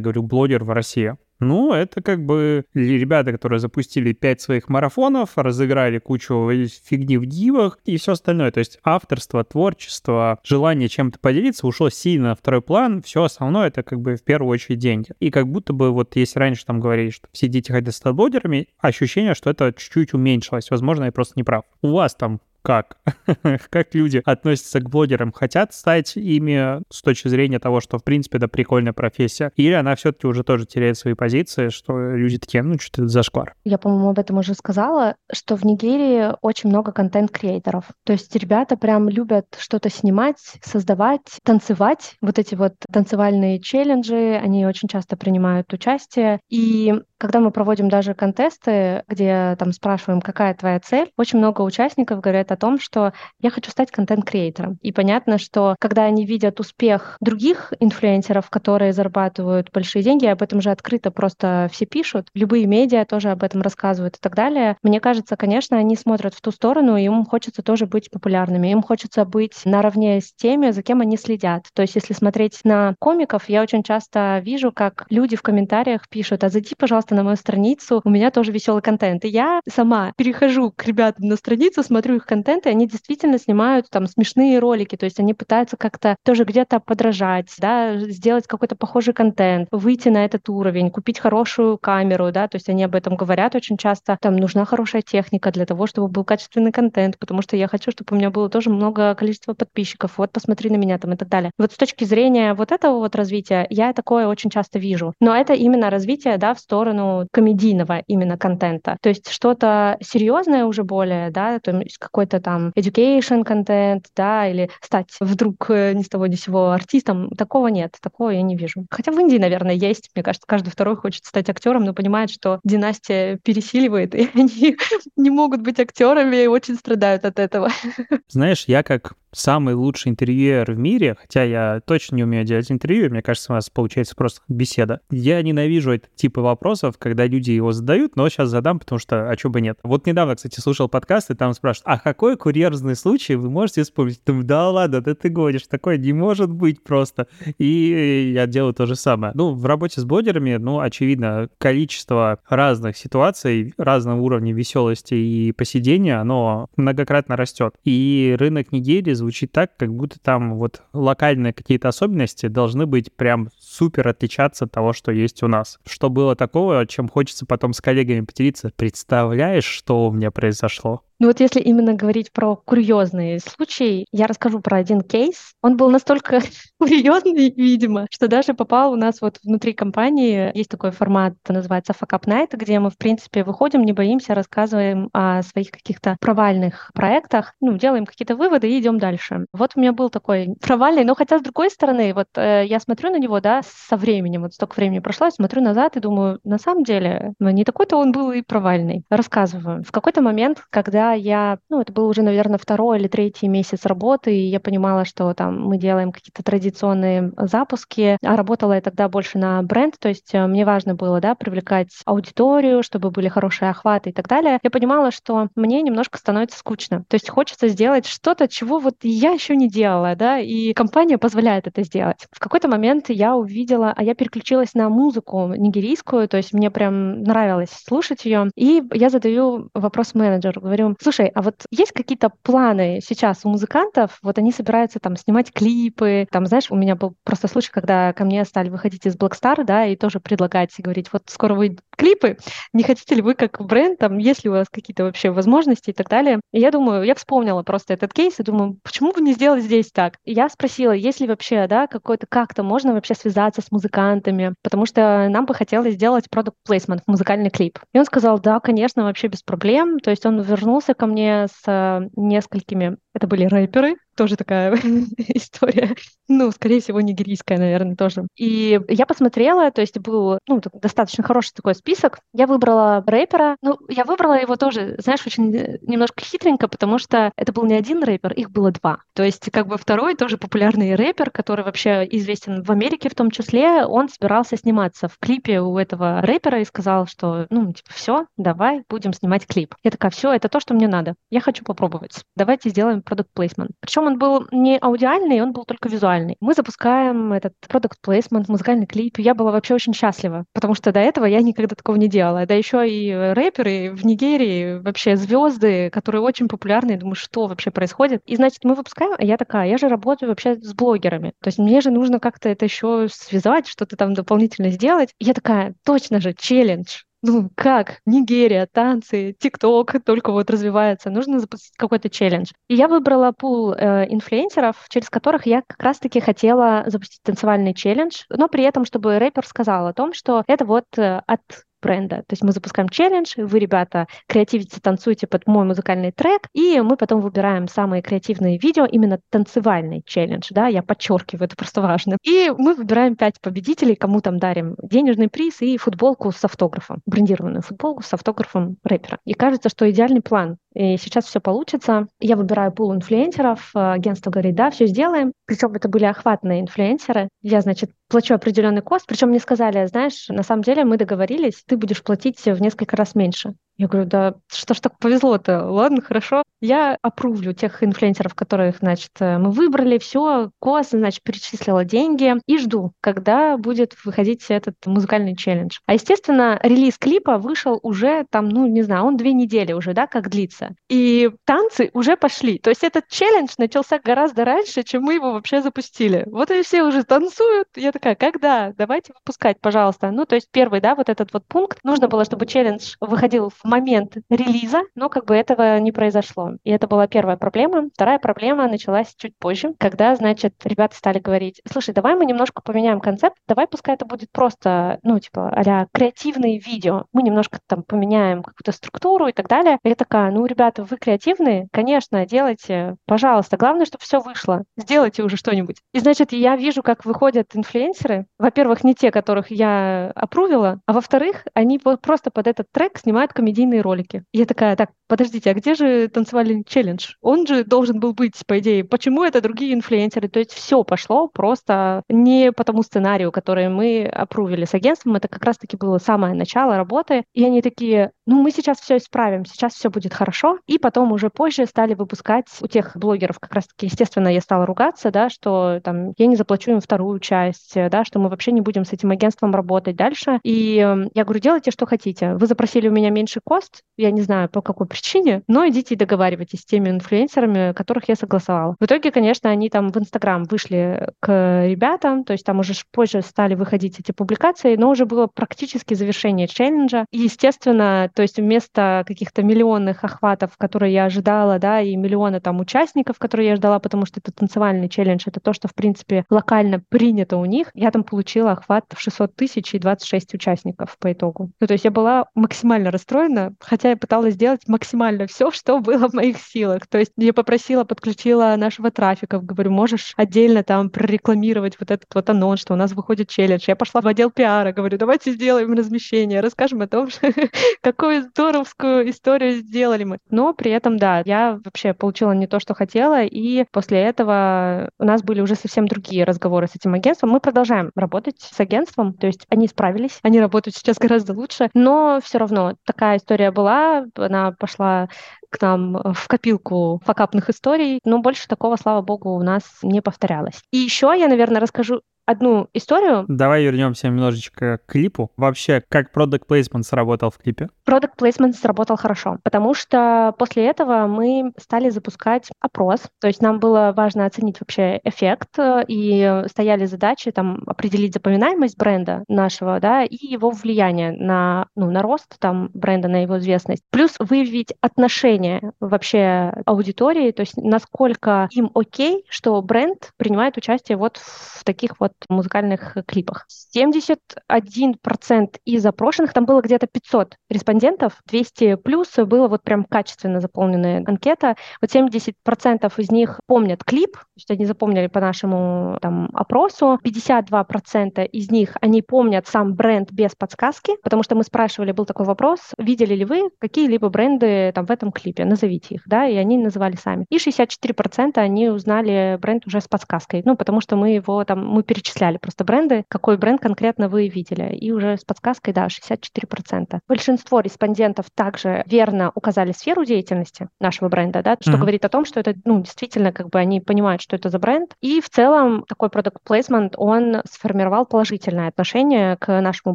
говорю блогер в России? Ну, это как бы ребята, которые запустили пять своих марафонов, разыграли кучу фигни в дивах и все остальное. То есть авторство, творчество, желание чем-то поделиться ушло сильно на второй план. Все основное это как бы в первую очередь деньги. И как будто бы вот если раньше там говорили, что все дети хотят стать блогерами, ощущение, что это чуть-чуть уменьшилось. Возможно, я просто не прав. У вас там как? [LAUGHS] как люди относятся к блогерам? Хотят стать ими с точки зрения того, что, в принципе, это прикольная профессия? Или она все-таки уже тоже теряет свои позиции, что люди такие, ну, что это зашквар? Я, по-моему, об этом уже сказала, что в Нигерии очень много контент-креаторов. То есть ребята прям любят что-то снимать, создавать, танцевать. Вот эти вот танцевальные челленджи, они очень часто принимают участие. И когда мы проводим даже контесты, где там спрашиваем, какая твоя цель, очень много участников говорят о том, что я хочу стать контент-креатором. И понятно, что когда они видят успех других инфлюенсеров, которые зарабатывают большие деньги, об этом же открыто просто все пишут, любые медиа тоже об этом рассказывают и так далее, мне кажется, конечно, они смотрят в ту сторону, и им хочется тоже быть популярными, им хочется быть наравне с теми, за кем они следят. То есть если смотреть на комиков, я очень часто вижу, как люди в комментариях пишут, а зайди, пожалуйста, на мою страницу, у меня тоже веселый контент. И я сама перехожу к ребятам на страницу, смотрю их контент, и они действительно снимают там смешные ролики, то есть они пытаются как-то тоже где-то подражать, да, сделать какой-то похожий контент, выйти на этот уровень, купить хорошую камеру, да, то есть они об этом говорят очень часто. Там нужна хорошая техника для того, чтобы был качественный контент, потому что я хочу, чтобы у меня было тоже много количества подписчиков. Вот посмотри на меня там и так далее. Вот с точки зрения вот этого вот развития я такое очень часто вижу. Но это именно развитие, да, в сторону комедийного именно контента. То есть что-то серьезное уже более, да, то есть какой-то там education контент, да, или стать вдруг э, ни с того ни с сего артистом, такого нет, такого я не вижу. Хотя в Индии, наверное, есть, мне кажется, каждый второй хочет стать актером, но понимает, что династия пересиливает, [LAUGHS] и они не могут быть актерами и очень страдают от этого. [LAUGHS] Знаешь, я как самый лучший интервьюер в мире, хотя я точно не умею делать интервью, мне кажется, у нас получается просто беседа. Я ненавижу этот тип вопросов, когда люди его задают, но сейчас задам, потому что, а чё бы нет. Вот недавно, кстати, слушал подкаст, и там спрашивают, а какой курьерный случай вы можете вспомнить? Думаю, да ладно, да ты гонишь, такое не может быть просто. И я делаю то же самое. Ну, в работе с блогерами, ну, очевидно, количество разных ситуаций, разного уровня веселости и посидения, оно многократно растет. И рынок Нигерии звучит так, как будто там вот локальные какие-то особенности должны быть прям супер отличаться от того, что есть у нас. Что было такого, чем хочется потом с коллегами поделиться. Представляешь, что у меня произошло? Ну вот если именно говорить про курьезные случаи, я расскажу про один кейс. Он был настолько [LAUGHS] курьезный, видимо, что даже попал у нас вот внутри компании. Есть такой формат, называется Fuck Up Night, где мы, в принципе, выходим, не боимся, рассказываем о своих каких-то провальных проектах, ну, делаем какие-то выводы и идем дальше. Вот у меня был такой провальный, но хотя, с другой стороны, вот э, я смотрю на него, да, со временем, вот столько времени прошло, я смотрю назад и думаю, на самом деле, ну, не такой-то он был и провальный. Рассказываю. В какой-то момент, когда я, ну, это был уже, наверное, второй или третий месяц работы, и я понимала, что там мы делаем какие-то традиционные запуски, а работала я тогда больше на бренд, то есть э, мне важно было, да, привлекать аудиторию, чтобы были хорошие охваты и так далее. Я понимала, что мне немножко становится скучно. То есть хочется сделать что-то, чего вот я еще не делала, да, и компания позволяет это сделать. В какой-то момент я увидела, а я переключилась на музыку нигерийскую, то есть мне прям нравилось слушать ее, и я задаю вопрос менеджеру, говорю, Слушай, а вот есть какие-то планы сейчас у музыкантов? Вот они собираются там снимать клипы. Там, знаешь, у меня был просто случай, когда ко мне стали выходить из Blackstar, да, и тоже предлагать, и говорить, вот скоро выйдет клипы, не хотите ли вы как бренд, там, есть ли у вас какие-то вообще возможности и так далее. И я думаю, я вспомнила просто этот кейс и думаю, почему бы не сделать здесь так? И я спросила, есть ли вообще, да, какой-то как-то можно вообще связаться с музыкантами, потому что нам бы хотелось сделать продукт в музыкальный клип. И он сказал, да, конечно, вообще без проблем. То есть он вернулся ко мне с э, несколькими, это были рэперы, тоже такая [LAUGHS] история, ну, скорее всего, нигерийская, наверное, тоже. И я посмотрела, то есть был ну, достаточно хороший такой список. Я выбрала рэпера. Ну, я выбрала его тоже, знаешь, очень э, немножко хитренько, потому что это был не один рэпер, их было два. То есть как бы второй тоже популярный рэпер, который вообще известен в Америке в том числе, он собирался сниматься в клипе у этого рэпера и сказал, что, ну, типа, все, давай будем снимать клип. Я такая, все, это то, что мне надо. Я хочу попробовать. Давайте сделаем продукт плейсмент. Причем он был не аудиальный, он был только визуальный. Мы запускаем этот product placement, музыкальный клип. Я была вообще очень счастлива, потому что до этого я никогда такого не делала. Да еще и рэперы в Нигерии, вообще звезды, которые очень популярны. Я думаю, что вообще происходит? И, значит, мы выпускаем, а я такая, я же работаю вообще с блогерами. То есть мне же нужно как-то это еще связать, что-то там дополнительно сделать. И я такая, точно же, челлендж ну как, Нигерия, танцы, ТикТок только вот развивается, нужно запустить какой-то челлендж. И я выбрала пул э, инфлюенсеров, через которых я как раз-таки хотела запустить танцевальный челлендж, но при этом, чтобы рэпер сказал о том, что это вот э, от бренда. То есть мы запускаем челлендж, вы, ребята, креативите, танцуйте под мой музыкальный трек, и мы потом выбираем самые креативные видео, именно танцевальный челлендж, да, я подчеркиваю, это просто важно. И мы выбираем пять победителей, кому там дарим денежный приз и футболку с автографом, брендированную футболку с автографом рэпера. И кажется, что идеальный план. И сейчас все получится. Я выбираю пул инфлюенсеров, агентство говорит, да, все сделаем. Причем это были охватные инфлюенсеры. Я, значит, плачу определенный кост, причем мне сказали, знаешь, на самом деле мы договорились, ты будешь платить в несколько раз меньше. Я говорю, да что ж так повезло-то? Ладно, хорошо. Я опрувлю тех инфлюенсеров, которых, значит, мы выбрали, все, КОС, значит, перечислила деньги и жду, когда будет выходить этот музыкальный челлендж. А, естественно, релиз клипа вышел уже там, ну, не знаю, он две недели уже, да, как длится. И танцы уже пошли. То есть этот челлендж начался гораздо раньше, чем мы его вообще запустили. Вот и все уже танцуют. Я такая, когда? Давайте выпускать, пожалуйста. Ну, то есть первый, да, вот этот вот пункт. Нужно было, чтобы челлендж выходил в момент релиза, но как бы этого не произошло. И это была первая проблема. Вторая проблема началась чуть позже, когда, значит, ребята стали говорить, слушай, давай мы немножко поменяем концепт, давай пускай это будет просто, ну, типа, а креативные видео. Мы немножко там поменяем какую-то структуру и так далее. И я такая, ну, ребята, вы креативные, конечно, делайте, пожалуйста. Главное, чтобы все вышло. Сделайте уже что-нибудь. И, значит, я вижу, как выходят инфлюенсеры. Во-первых, не те, которых я опрувила, а во-вторых, они просто под этот трек снимают комедийные комедийные ролики. Я такая, так, подождите, а где же танцевальный челлендж? Он же должен был быть, по идее. Почему это другие инфлюенсеры? То есть все пошло просто не по тому сценарию, который мы опрувили с агентством. Это как раз-таки было самое начало работы. И они такие, ну, мы сейчас все исправим, сейчас все будет хорошо. И потом уже позже стали выпускать у тех блогеров, как раз-таки, естественно, я стала ругаться, да, что там я не заплачу им вторую часть, да, что мы вообще не будем с этим агентством работать дальше. И я говорю, делайте, что хотите. Вы запросили у меня меньше кост, я не знаю по какой причине, но идите и договаривайтесь с теми инфлюенсерами, которых я согласовала. В итоге, конечно, они там в Инстаграм вышли к ребятам, то есть там уже позже стали выходить эти публикации, но уже было практически завершение челленджа. И, естественно, то есть вместо каких-то миллионных охватов, которые я ожидала, да, и миллиона там участников, которые я ждала, потому что это танцевальный челлендж, это то, что, в принципе, локально принято у них, я там получила охват в 600 тысяч и 26 участников по итогу. Ну, то есть я была максимально расстроена, хотя я пыталась сделать максимально все, что было в моих силах. То есть я попросила, подключила нашего трафика, говорю, можешь отдельно там прорекламировать вот этот вот анонс, что у нас выходит челлендж. Я пошла в отдел пиара, говорю, давайте сделаем размещение, расскажем о том, [LAUGHS] какую здоровскую историю сделали мы. Но при этом, да, я вообще получила не то, что хотела, и после этого у нас были уже совсем другие разговоры с этим агентством. Мы продолжаем работать с агентством, то есть они справились, они работают сейчас гораздо лучше, но все равно такая история была, она пошла к нам в копилку факапных историй, но больше такого, слава богу, у нас не повторялось. И еще я, наверное, расскажу одну историю. Давай вернемся немножечко к клипу. Вообще, как product placement сработал в клипе? Product placement сработал хорошо, потому что после этого мы стали запускать опрос. То есть нам было важно оценить вообще эффект, э, и стояли задачи там определить запоминаемость бренда нашего, да, и его влияние на, ну, на рост там бренда, на его известность. Плюс выявить отношение вообще аудитории, то есть насколько им окей, что бренд принимает участие вот в таких вот музыкальных клипах. 71% из запрошенных, там было где-то 500 респондентов, 200 плюс было вот прям качественно заполненная анкета. Вот 70% из них помнят клип, то есть они запомнили по нашему там опросу. 52% из них, они помнят сам бренд без подсказки, потому что мы спрашивали, был такой вопрос, видели ли вы какие-либо бренды там в этом клипе, назовите их, да, и они называли сами. И 64% они узнали бренд уже с подсказкой, ну, потому что мы его там, мы перечисляли просто бренды, какой бренд конкретно вы видели, и уже с подсказкой, да, 64%. Большинство респондентов также верно указали сферу деятельности нашего бренда, да, что mm-hmm. говорит о том, что это, ну, действительно, как бы они понимают, что это за бренд, и в целом такой product placement, он сформировал положительное отношение к нашему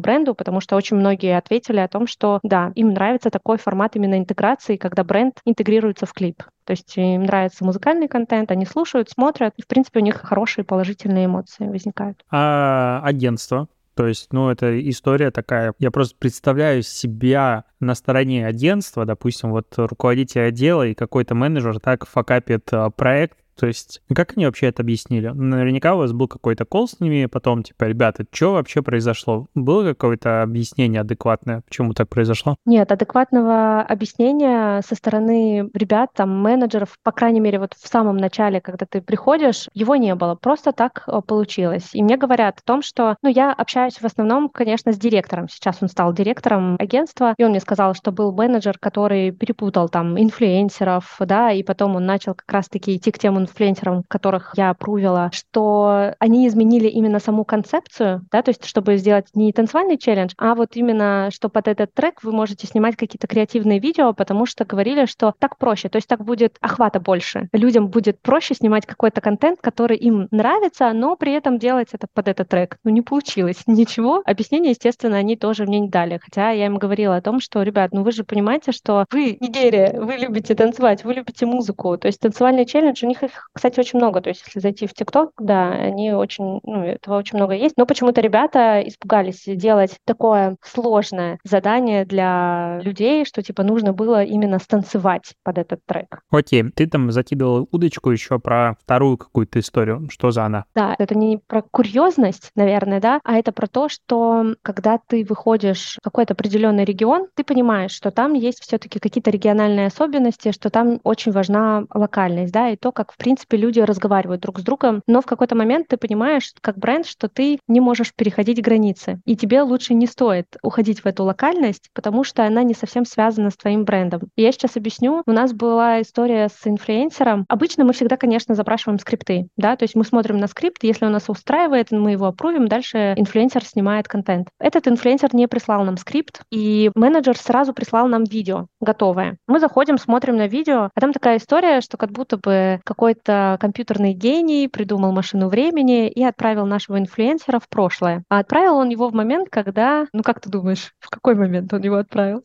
бренду, потому что очень многие ответили о том, что, да, им нравится такой формат именно интеграции, когда бренд интегрируется в клип. То есть им нравится музыкальный контент, они слушают, смотрят, и, в принципе, у них хорошие положительные эмоции возникают. А агентство? То есть, ну, это история такая. Я просто представляю себя на стороне агентства, допустим, вот руководитель отдела и какой-то менеджер так факапит а, проект, то есть, как они вообще это объяснили? Наверняка у вас был какой-то кол с ними, потом, типа, ребята, что вообще произошло? Было какое-то объяснение адекватное, почему так произошло? Нет, адекватного объяснения со стороны ребят, там, менеджеров, по крайней мере, вот в самом начале, когда ты приходишь, его не было. Просто так э, получилось. И мне говорят о том, что, ну, я общаюсь в основном, конечно, с директором. Сейчас он стал директором агентства, и он мне сказал, что был менеджер, который перепутал там инфлюенсеров, да, и потом он начал как раз-таки идти к тем инфлюенсерам, которых я опрувила, что они изменили именно саму концепцию, да, то есть чтобы сделать не танцевальный челлендж, а вот именно, что под этот трек вы можете снимать какие-то креативные видео, потому что говорили, что так проще, то есть так будет охвата больше. Людям будет проще снимать какой-то контент, который им нравится, но при этом делать это под этот трек. Ну, не получилось [LAUGHS] ничего. Объяснение, естественно, они тоже мне не дали. Хотя я им говорила о том, что, ребят, ну вы же понимаете, что вы Нигерия, вы любите танцевать, вы любите музыку. То есть танцевальный челлендж, у них их кстати, очень много. То есть, если зайти в ТикТок, да, они очень, ну, этого очень много есть. Но почему-то ребята испугались делать такое сложное задание для людей, что, типа, нужно было именно станцевать под этот трек. Окей, ты там закидывал удочку еще про вторую какую-то историю. Что за она? Да, это не про курьезность, наверное, да, а это про то, что когда ты выходишь в какой-то определенный регион, ты понимаешь, что там есть все-таки какие-то региональные особенности, что там очень важна локальность, да, и то, как, в принципе, люди разговаривают друг с другом, но в какой-то момент ты понимаешь, как бренд, что ты не можешь переходить границы, и тебе лучше не стоит уходить в эту локальность, потому что она не совсем связана с твоим брендом. И я сейчас объясню. У нас была история с инфлюенсером. Обычно мы всегда, конечно, запрашиваем скрипты, да, то есть мы смотрим на скрипт, если он нас устраивает, мы его опрувим, дальше инфлюенсер снимает контент. Этот инфлюенсер не прислал нам скрипт, и менеджер сразу прислал нам видео готовое. Мы заходим, смотрим на видео, а там такая история, что как будто бы какой какой-то компьютерный гений придумал машину времени и отправил нашего инфлюенсера в прошлое. А отправил он его в момент, когда... Ну, как ты думаешь, в какой момент он его отправил?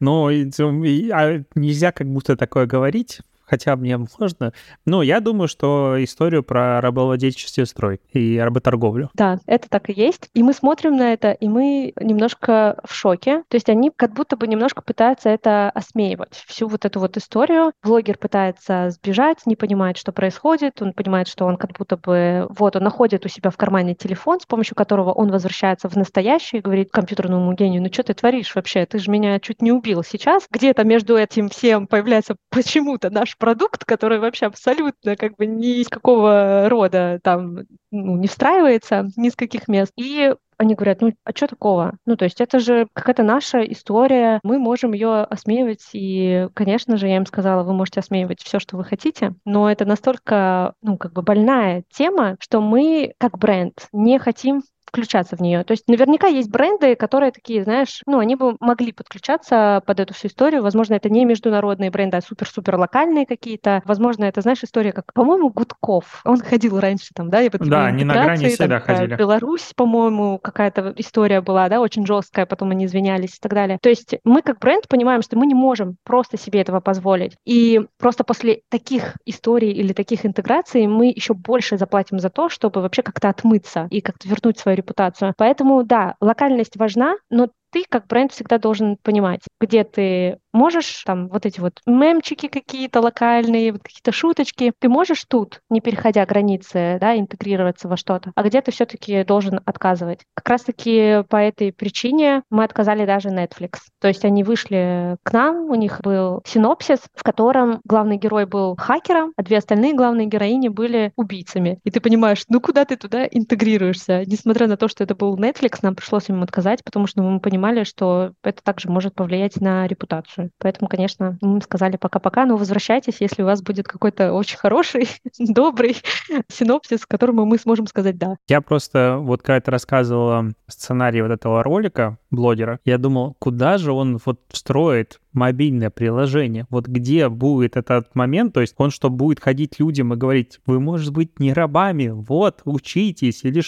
Ну, а нельзя как будто такое говорить, хотя мне можно. Но я думаю, что историю про рабовладельчество строй и работорговлю. Да, это так и есть. И мы смотрим на это, и мы немножко в шоке. То есть они как будто бы немножко пытаются это осмеивать, всю вот эту вот историю. Блогер пытается сбежать, не понимает, что происходит. Он понимает, что он как будто бы... Вот, он находит у себя в кармане телефон, с помощью которого он возвращается в настоящее и говорит компьютерному гению, ну что ты творишь вообще? Ты же меня чуть не убил. Сейчас где-то между этим всем появляется почему-то наш продукт, который вообще абсолютно как бы ни из какого рода там ну, не встраивается, ни с каких мест. И они говорят, ну а что такого? Ну то есть это же какая-то наша история, мы можем ее осмеивать, и, конечно же, я им сказала, вы можете осмеивать все, что вы хотите, но это настолько, ну как бы больная тема, что мы как бренд не хотим включаться в нее. То есть наверняка есть бренды, которые такие, знаешь, ну, они бы могли подключаться под эту всю историю. Возможно, это не международные бренды, а супер-супер локальные какие-то. Возможно, это, знаешь, история как, по-моему, Гудков. Он ходил раньше там, да, и вот да, они на грани седа ходили. Беларусь, по-моему, какая-то история была, да, очень жесткая, потом они извинялись и так далее. То есть мы как бренд понимаем, что мы не можем просто себе этого позволить. И просто после таких историй или таких интеграций мы еще больше заплатим за то, чтобы вообще как-то отмыться и как-то вернуть свою репутацию. Поэтому, да, локальность важна, но ты как бренд всегда должен понимать, где ты можешь там вот эти вот мемчики какие-то локальные, вот какие-то шуточки, ты можешь тут, не переходя границы, да, интегрироваться во что-то, а где ты все-таки должен отказывать. Как раз-таки по этой причине мы отказали даже Netflix. То есть они вышли к нам, у них был синопсис, в котором главный герой был хакером, а две остальные главные героини были убийцами. И ты понимаешь, ну куда ты туда интегрируешься? Несмотря на то, что это был Netflix, нам пришлось им отказать, потому что мы понимали, что это также может повлиять на репутацию. Поэтому, конечно, мы сказали пока-пока, но возвращайтесь, если у вас будет какой-то очень хороший, [LAUGHS] добрый синопсис, которому мы сможем сказать «да». Я просто, вот когда ты рассказывала сценарий вот этого ролика блогера, я думал, куда же он вот строит мобильное приложение. Вот где будет этот момент, то есть он что, будет ходить людям и говорить, вы, может быть, не рабами, вот, учитесь, или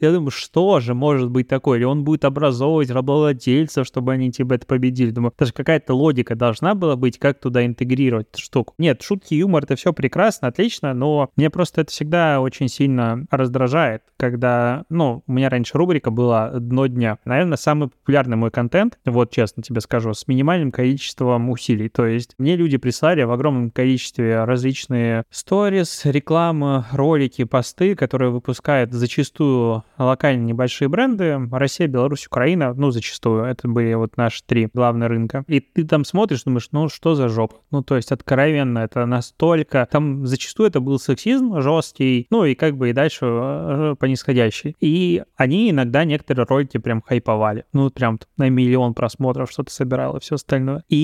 я думаю, что же может быть такое? Или он будет образовывать рабовладельцев, чтобы они типа это победили? Думаю, даже какая-то логика должна была быть, как туда интегрировать эту штуку. Нет, шутки, юмор, это все прекрасно, отлично, но мне просто это всегда очень сильно раздражает, когда, ну, у меня раньше рубрика была «Дно дня». Наверное, самый популярный мой контент, вот честно тебе скажу, с минимальным количеством усилий. То есть мне люди прислали в огромном количестве различные сторис, рекламы, ролики, посты, которые выпускают зачастую локальные небольшие бренды. Россия, Беларусь, Украина, ну, зачастую. Это были вот наши три главных рынка. И ты там смотришь, думаешь, ну, что за жопа? Ну, то есть откровенно, это настолько... Там зачастую это был сексизм жесткий, ну, и как бы и дальше э, по нисходящей. И они иногда некоторые ролики прям хайповали. Ну, прям на миллион просмотров что-то собирало и все остальное. И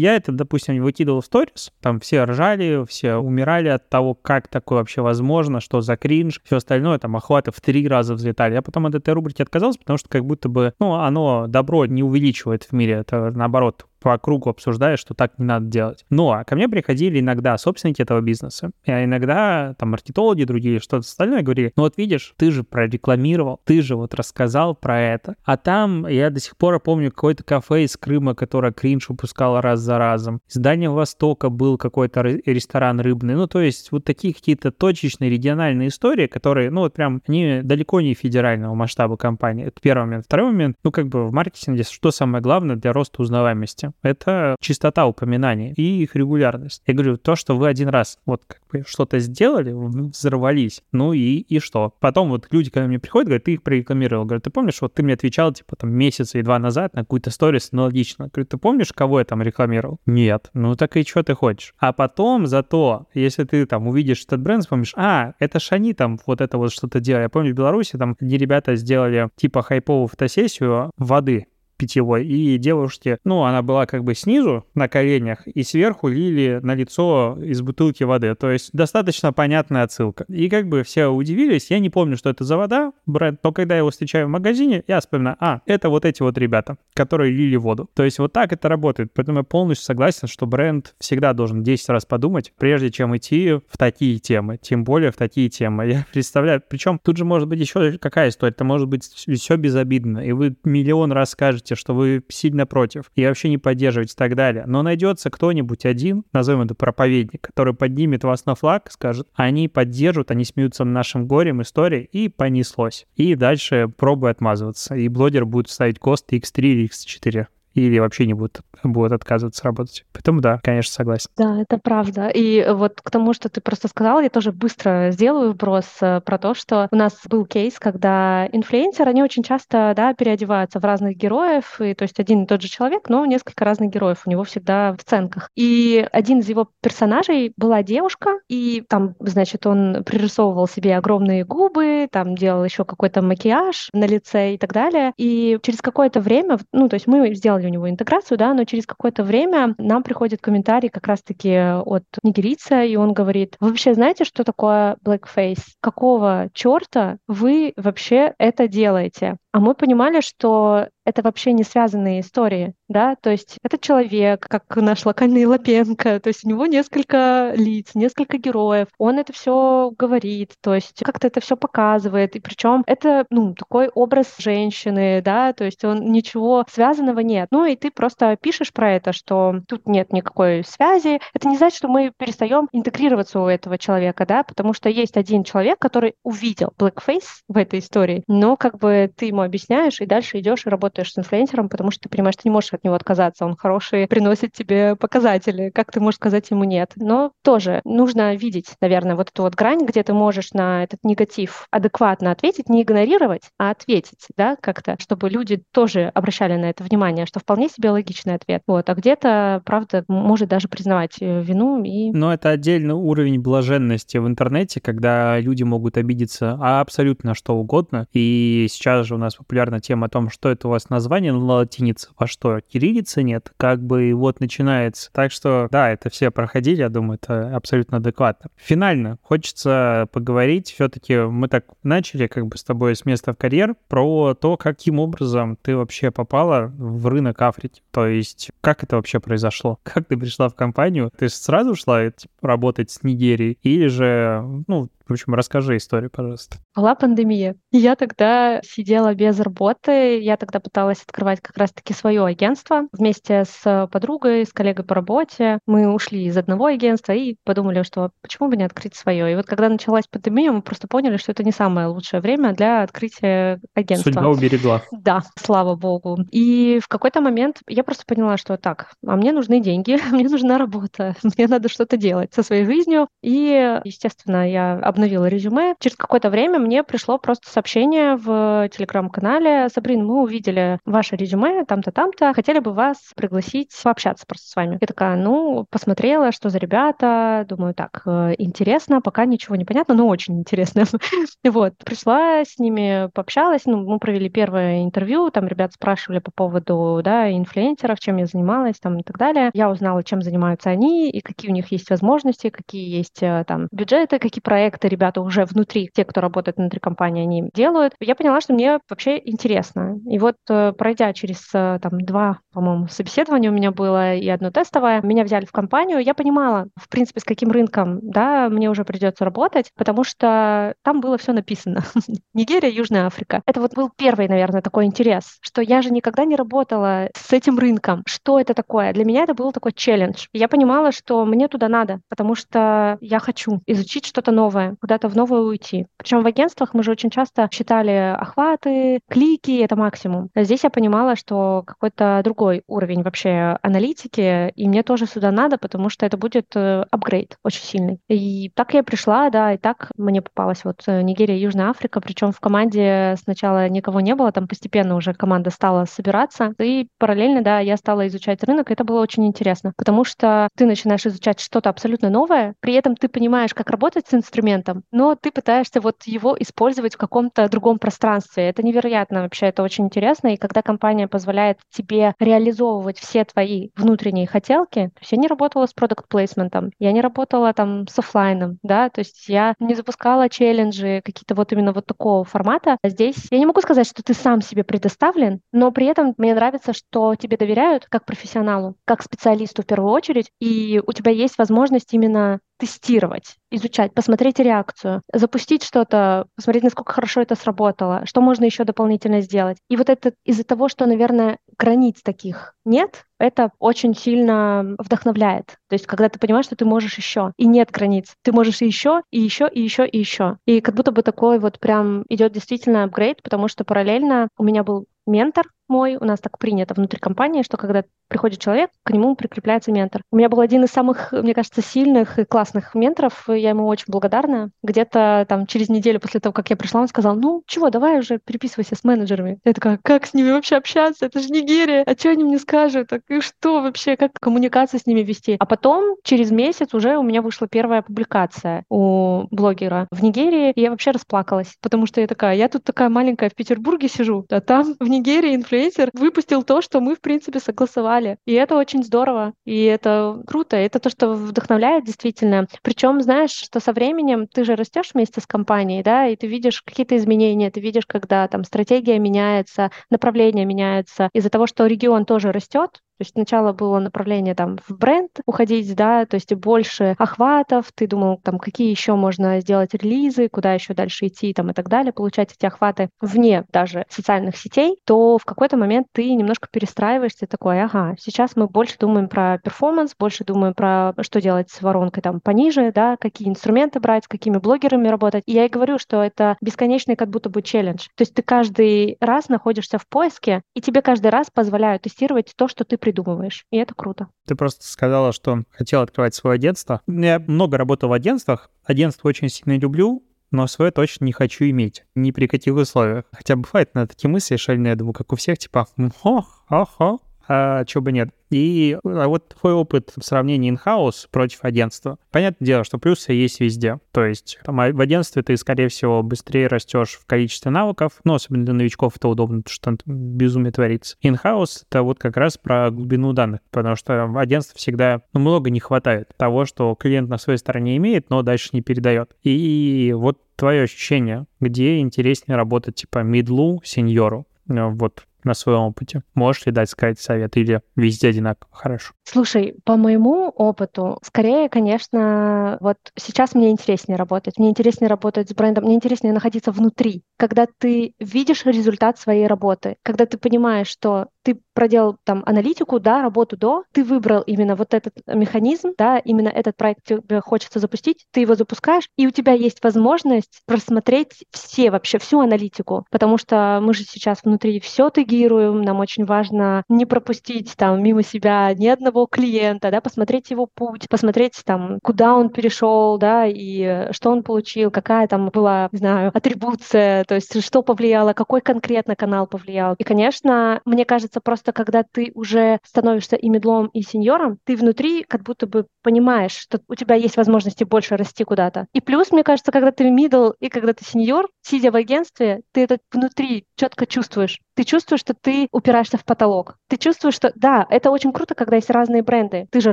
я это, допустим, выкидывал в сторис, там все ржали, все умирали от того, как такое вообще возможно, что за кринж, все остальное, там охваты в три раза взлетали. Я потом от этой рубрики отказался, потому что как будто бы, ну, оно добро не увеличивает в мире, это наоборот по кругу обсуждаешь, что так не надо делать. Но а ко мне приходили иногда собственники этого бизнеса, а иногда там маркетологи другие, что-то остальное говорили, ну вот видишь, ты же прорекламировал, ты же вот рассказал про это. А там я до сих пор помню какое-то кафе из Крыма, которое кринж выпускало раз за разом. Из Дальнего Востока был какой-то ресторан рыбный. Ну, то есть вот такие какие-то точечные региональные истории, которые, ну, вот прям, они далеко не федерального масштаба компании. Это первый момент. Второй момент, ну, как бы в маркетинге, что самое главное для роста узнаваемости? Это чистота упоминаний и их регулярность. Я говорю, то, что вы один раз вот как бы что-то сделали, взорвались, ну и, и что? Потом вот люди, когда мне приходят, говорят, ты их прорекламировал. Говорят, ты помнишь, вот ты мне отвечал, типа, там, месяца и два назад на какую-то сторис аналогично. Говорю, ты помнишь, кого я там рекламировал? Нет. Ну так и что ты хочешь? А потом зато, если ты там увидишь этот бренд, вспомнишь, а, это ж они там вот это вот что-то делали. Я помню, в Беларуси там одни ребята сделали типа хайповую фотосессию воды питьевой, и девушке, ну, она была как бы снизу на коленях, и сверху лили на лицо из бутылки воды. То есть достаточно понятная отсылка. И как бы все удивились, я не помню, что это за вода, бренд, но когда я его встречаю в магазине, я вспоминаю, а, это вот эти вот ребята, которые лили воду. То есть вот так это работает. Поэтому я полностью согласен, что бренд всегда должен 10 раз подумать, прежде чем идти в такие темы, тем более в такие темы. Я [LAUGHS] представляю, причем тут же может быть еще какая история, это может быть все безобидно, и вы миллион раз скажете, скажете, что вы сильно против и вообще не поддерживаете и так далее. Но найдется кто-нибудь один, назовем это проповедник, который поднимет вас на флаг, скажет, они поддерживают, они смеются над нашим горем истории, и понеслось. И дальше пробуй отмазываться. И блогер будет ставить кост X3 или X4 или вообще не будут, будут отказываться работать. Поэтому да, конечно, согласен. Да, это правда. И вот к тому, что ты просто сказал, я тоже быстро сделаю вброс э, про то, что у нас был кейс, когда инфлюенсеры, они очень часто да, переодеваются в разных героев, и то есть один и тот же человек, но несколько разных героев у него всегда в сценках. И один из его персонажей была девушка, и там, значит, он пририсовывал себе огромные губы, там делал еще какой-то макияж на лице и так далее. И через какое-то время, ну, то есть мы сделали у него интеграцию, да, но через какое-то время нам приходит комментарий как раз-таки от нигерийца, и он говорит, вы вообще знаете, что такое blackface? Какого черта вы вообще это делаете? А мы понимали, что это вообще не связанные истории, да, то есть этот человек, как наш локальный Лапенко, то есть у него несколько лиц, несколько героев, он это все говорит, то есть как-то это все показывает, и причем это, ну, такой образ женщины, да, то есть он ничего связанного нет. Ну и ты просто пишешь про это, что тут нет никакой связи. Это не значит, что мы перестаем интегрироваться у этого человека, да, потому что есть один человек, который увидел blackface в этой истории, но как бы ты ему объясняешь, и дальше идешь и работаешь с инфлюенсером, потому что ты понимаешь, ты не можешь от него отказаться. Он хороший, приносит тебе показатели. Как ты можешь сказать ему нет? Но тоже нужно видеть, наверное, вот эту вот грань, где ты можешь на этот негатив адекватно ответить, не игнорировать, а ответить, да, как-то, чтобы люди тоже обращали на это внимание, что вполне себе логичный ответ. Вот, а где-то, правда, может даже признавать э, вину и... Но это отдельный уровень блаженности в интернете, когда люди могут обидеться абсолютно что угодно. И сейчас же у нас популярна тема о том, что это у вас название на латинице, во что кириллицы нет, как бы вот начинается. Так что, да, это все проходили, я думаю, это абсолютно адекватно. Финально хочется поговорить, все-таки мы так начали как бы с тобой с места в карьер, про то, каким образом ты вообще попала в рынок Африки. То есть, как это вообще произошло? Как ты пришла в компанию? Ты сразу шла типа, работать с Нигерией? Или же, ну, в общем, расскажи историю, пожалуйста. Была пандемия. Я тогда сидела без работы. Я тогда пыталась открывать как раз-таки свое агентство вместе с подругой, с коллегой по работе. Мы ушли из одного агентства и подумали, что почему бы не открыть свое. И вот когда началась пандемия, мы просто поняли, что это не самое лучшее время для открытия агентства. Судьба уберегла. Да, слава богу. И в какой-то момент я просто поняла, что так, а мне нужны деньги, [LAUGHS] мне нужна работа, [LAUGHS] мне надо что-то делать со своей жизнью. И, естественно, я обновила резюме. Через какое-то время мне пришло просто сообщение в телеграм-канале. Сабрин, мы увидели ваше резюме, там-то, там-то. Хотели бы вас пригласить пообщаться просто с вами. Я такая, ну, посмотрела, что за ребята. Думаю, так, э, интересно, пока ничего не понятно, но очень интересно. [LAUGHS] вот, пришла с ними, пообщалась. Ну, мы провели первое интервью, там ребят спрашивали по поводу, да, инфлюенсеров, чем я занималась, там, и так далее. Я узнала, чем занимаются они и какие у них есть возможности, какие есть э, там бюджеты, какие проекты ребята уже внутри, те, кто работает внутри компании, они делают. Я поняла, что мне вообще интересно. И вот э, пройдя через э, там два, по-моему, собеседования у меня было и одно тестовое, меня взяли в компанию, я понимала, в принципе, с каким рынком, да, мне уже придется работать, потому что там было все написано. [LAUGHS] Нигерия, Южная Африка. Это вот был первый, наверное, такой интерес, что я же никогда не работала с этим рынком. Что это такое? Для меня это был такой челлендж. Я понимала, что мне туда надо, потому что я хочу изучить что-то новое куда-то в новое уйти. Причем в агентствах мы же очень часто считали охваты, клики, это максимум. А здесь я понимала, что какой-то другой уровень вообще аналитики, и мне тоже сюда надо, потому что это будет э, апгрейд очень сильный. И так я пришла, да, и так мне попалась вот э, Нигерия, Южная Африка, причем в команде сначала никого не было, там постепенно уже команда стала собираться, и параллельно, да, я стала изучать рынок, и это было очень интересно, потому что ты начинаешь изучать что-то абсолютно новое, при этом ты понимаешь, как работать с инструментом, этом, но ты пытаешься вот его использовать в каком-то другом пространстве. Это невероятно вообще, это очень интересно. И когда компания позволяет тебе реализовывать все твои внутренние хотелки, то есть я не работала с продукт плейсментом я не работала там с офлайном, да, то есть я не запускала челленджи, какие-то вот именно вот такого формата. А здесь я не могу сказать, что ты сам себе предоставлен, но при этом мне нравится, что тебе доверяют как профессионалу, как специалисту в первую очередь, и у тебя есть возможность именно тестировать, изучать, посмотреть реакцию, запустить что-то, посмотреть, насколько хорошо это сработало, что можно еще дополнительно сделать. И вот это из-за того, что, наверное, границ таких нет, это очень сильно вдохновляет. То есть, когда ты понимаешь, что ты можешь еще, и нет границ, ты можешь еще, и еще, и еще, и еще. И как будто бы такой вот прям идет действительно апгрейд, потому что параллельно у меня был ментор мой, у нас так принято внутри компании, что когда приходит человек, к нему прикрепляется ментор. У меня был один из самых, мне кажется, сильных и классных менторов, и я ему очень благодарна. Где-то там через неделю после того, как я пришла, он сказал, ну, чего, давай уже переписывайся с менеджерами. Я такая, как с ними вообще общаться? Это же Нигерия, а что они мне скажут? Так и что вообще, как коммуникацию с ними вести? А потом, через месяц уже у меня вышла первая публикация у блогера в Нигерии, и я вообще расплакалась, потому что я такая, я тут такая маленькая в Петербурге сижу, а там в Нигерии инфлюенсер ветер выпустил то, что мы, в принципе, согласовали. И это очень здорово, и это круто, это то, что вдохновляет действительно. Причем, знаешь, что со временем ты же растешь вместе с компанией, да, и ты видишь какие-то изменения, ты видишь, когда там стратегия меняется, направление меняется. Из-за того, что регион тоже растет, то есть сначала было направление там в бренд уходить, да, то есть больше охватов, ты думал, там, какие еще можно сделать релизы, куда еще дальше идти там и так далее, получать эти охваты вне даже социальных сетей, то в какой-то момент ты немножко перестраиваешься, такой, ага, сейчас мы больше думаем про перформанс, больше думаем про что делать с воронкой там пониже, да, какие инструменты брать, с какими блогерами работать. И я и говорю, что это бесконечный как будто бы челлендж. То есть ты каждый раз находишься в поиске, и тебе каждый раз позволяют тестировать то, что ты придумываешь. И это круто. Ты просто сказала, что хотел открывать свое агентство. Я много работал в агентствах. Агентство очень сильно люблю, но свое точно не хочу иметь. Ни при каких условиях. Хотя бывает на такие мысли шальные, я думаю, как у всех, типа, ох, ох, ох, а чего бы нет. И а вот твой опыт в сравнении in-house против агентства. Понятное дело, что плюсы есть везде. То есть там, в агентстве ты, скорее всего, быстрее растешь в количестве навыков, но особенно для новичков это удобно, потому что там безумие творится. In-house — это вот как раз про глубину данных, потому что в агентстве всегда ну, много не хватает того, что клиент на своей стороне имеет, но дальше не передает. И вот твое ощущение, где интереснее работать типа мидлу, сеньору, вот на своем опыте? Можешь ли дать сказать совет или везде одинаково хорошо? Слушай, по моему опыту, скорее, конечно, вот сейчас мне интереснее работать. Мне интереснее работать с брендом, мне интереснее находиться внутри. Когда ты видишь результат своей работы, когда ты понимаешь, что ты проделал там аналитику, да, работу до, ты выбрал именно вот этот механизм, да, именно этот проект тебе хочется запустить, ты его запускаешь, и у тебя есть возможность просмотреть все вообще, всю аналитику, потому что мы же сейчас внутри все тегируем, нам очень важно не пропустить там мимо себя ни одного клиента, да, посмотреть его путь, посмотреть там, куда он перешел, да, и что он получил, какая там была, не знаю, атрибуция, то есть что повлияло, какой конкретно канал повлиял. И, конечно, мне кажется, просто когда ты уже становишься и middle-ом, и senior-ом, ты внутри как будто бы понимаешь, что у тебя есть возможности больше расти куда-то. И плюс, мне кажется, когда ты middle и когда ты senior, сидя в агентстве, ты это внутри четко чувствуешь. Ты чувствуешь, что ты упираешься в потолок. Ты чувствуешь, что да, это очень круто, когда есть разные бренды. Ты же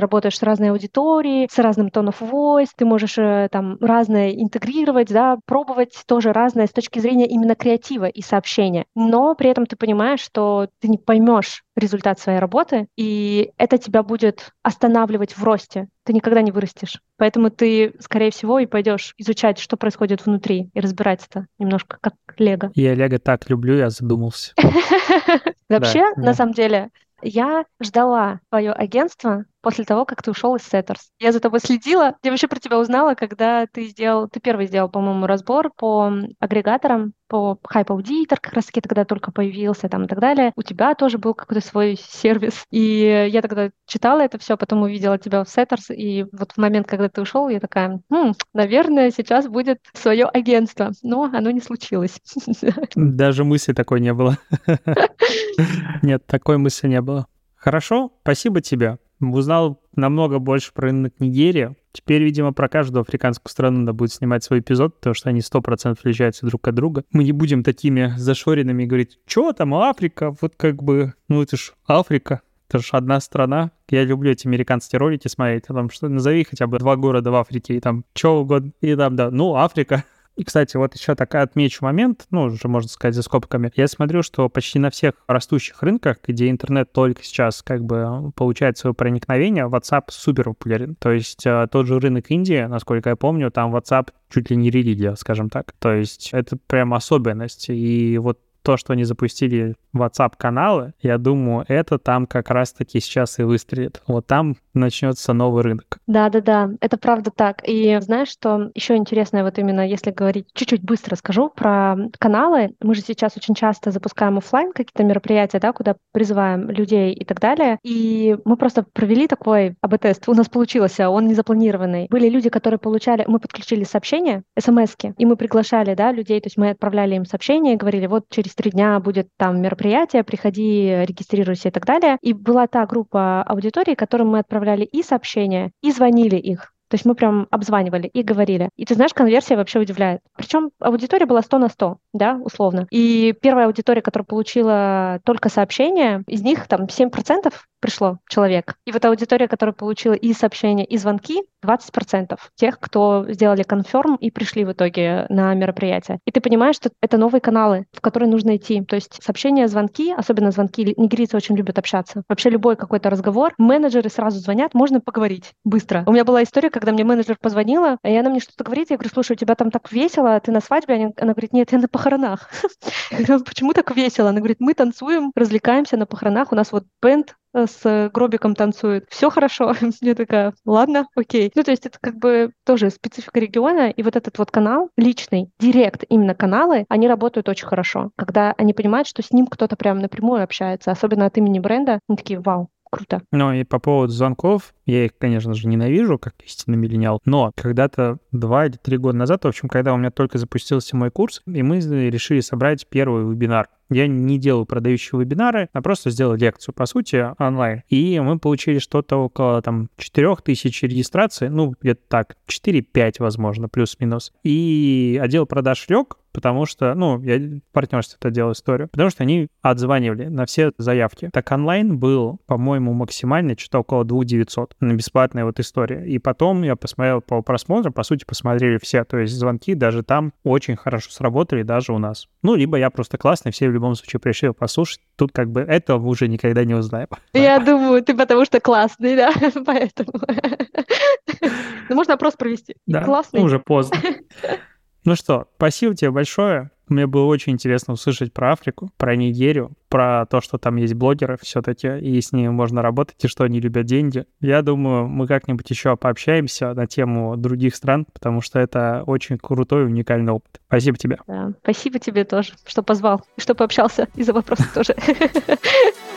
работаешь с разной аудиторией, с разным tone of voice, ты можешь э, там разное интегрировать, да, пробовать тоже разное с точки зрения именно креатива и сообщения. Но при этом ты понимаешь, что ты не поймешь результат своей работы, и это тебя будет останавливать в росте. Ты никогда не вырастешь. Поэтому ты, скорее всего, и пойдешь изучать, что происходит внутри, и разбирать это немножко как Лего. Я Лего так люблю, я задумался. [LAUGHS] Вообще, на самом деле, я ждала твое агентство после того, как ты ушел из Setters. Я за тобой следила. Я вообще про тебя узнала, когда ты сделал, ты первый сделал, по-моему, разбор по агрегаторам, по Hype Auditor, как раз таки тогда только появился там и так далее. У тебя тоже был какой-то свой сервис. И я тогда читала это все, потом увидела тебя в Setters, и вот в момент, когда ты ушел, я такая, хм, наверное, сейчас будет свое агентство. Но оно не случилось. [LAUGHS] Даже мысли такой не было. [LAUGHS] Нет, такой мысли не было. Хорошо, спасибо тебе узнал намного больше про рынок Нигерии. Теперь, видимо, про каждую африканскую страну надо будет снимать свой эпизод, потому что они сто процентов отличаются друг от друга. Мы не будем такими зашоренными говорить, что там Африка, вот как бы, ну это ж Африка, это же одна страна. Я люблю эти американские ролики смотреть, потому что назови хотя бы два города в Африке, и там что угодно, и там, да, ну, Африка. И, кстати, вот еще такой отмечу момент, ну, уже можно сказать за скобками. Я смотрю, что почти на всех растущих рынках, где интернет только сейчас как бы получает свое проникновение, WhatsApp супер популярен. То есть э, тот же рынок Индии, насколько я помню, там WhatsApp чуть ли не религия, скажем так. То есть это прям особенность. И вот то, что они запустили WhatsApp-каналы, я думаю, это там как раз-таки сейчас и выстрелит. Вот там начнется новый рынок. Да-да-да, это правда так. И знаешь, что еще интересное, вот именно если говорить, чуть-чуть быстро скажу про каналы. Мы же сейчас очень часто запускаем офлайн какие-то мероприятия, да, куда призываем людей и так далее. И мы просто провели такой АБ-тест. У нас получился, он не запланированный. Были люди, которые получали, мы подключили сообщения, смс и мы приглашали, да, людей, то есть мы отправляли им сообщения и говорили, вот через три дня будет там мероприятие, приходи, регистрируйся и так далее. И была та группа аудитории, которым мы отправляли и сообщения, и звонили их. То есть мы прям обзванивали и говорили. И ты знаешь, конверсия вообще удивляет. Причем аудитория была 100 на 100, да, условно. И первая аудитория, которая получила только сообщения, из них там 7% пришло человек. И вот аудитория, которая получила и сообщения, и звонки, 20% тех, кто сделали конферм и пришли в итоге на мероприятие. И ты понимаешь, что это новые каналы, в которые нужно идти. То есть сообщения, звонки, особенно звонки, нигерийцы очень любят общаться. Вообще любой какой-то разговор, менеджеры сразу звонят, можно поговорить быстро. У меня была история, когда мне менеджер позвонила, и она мне что-то говорит, я говорю, слушай, у тебя там так весело, ты на свадьбе? Она говорит, нет, я на похоронах. [LAUGHS] Почему так весело? Она говорит, мы танцуем, развлекаемся на похоронах, у нас вот бенд с гробиком танцует. Все хорошо. [LAUGHS] Я такая, ладно, окей. Ну, то есть это как бы тоже специфика региона, и вот этот вот канал личный, директ именно каналы, они работают очень хорошо, когда они понимают, что с ним кто-то прям напрямую общается, особенно от имени бренда, они такие, вау, круто. Ну и по поводу звонков, я их, конечно же, ненавижу, как истинный миллениал, но когда-то два или три года назад, в общем, когда у меня только запустился мой курс, и мы решили собрать первый вебинар. Я не делаю продающие вебинары, а просто сделал лекцию, по сути, онлайн. И мы получили что-то около там 4000 регистраций, ну, где-то так, 4-5, возможно, плюс-минус. И отдел продаж лег, потому что, ну, я в партнерстве это делал историю, потому что они отзванивали на все заявки. Так онлайн был, по-моему, максимально что-то около 2900 на бесплатная вот история. И потом я посмотрел по просмотрам, по сути, посмотрели все, то есть звонки даже там очень хорошо сработали, даже у нас. Ну, либо я просто классный, все в любом случае пришли послушать. Тут как бы этого мы уже никогда не узнаем. Я думаю, ты потому что классный, да, [LAUGHS] поэтому. [LAUGHS] Ну, можно опрос провести. Да, классный. уже поздно. [LAUGHS] Ну что, спасибо тебе большое. Мне было очень интересно услышать про Африку, про Нигерию, про то, что там есть блогеры все-таки, и с ними можно работать, и что они любят деньги. Я думаю, мы как-нибудь еще пообщаемся на тему других стран, потому что это очень крутой, уникальный опыт. Спасибо тебе. Да, спасибо тебе тоже, что позвал, и что пообщался, и за вопросы тоже. [LAUGHS]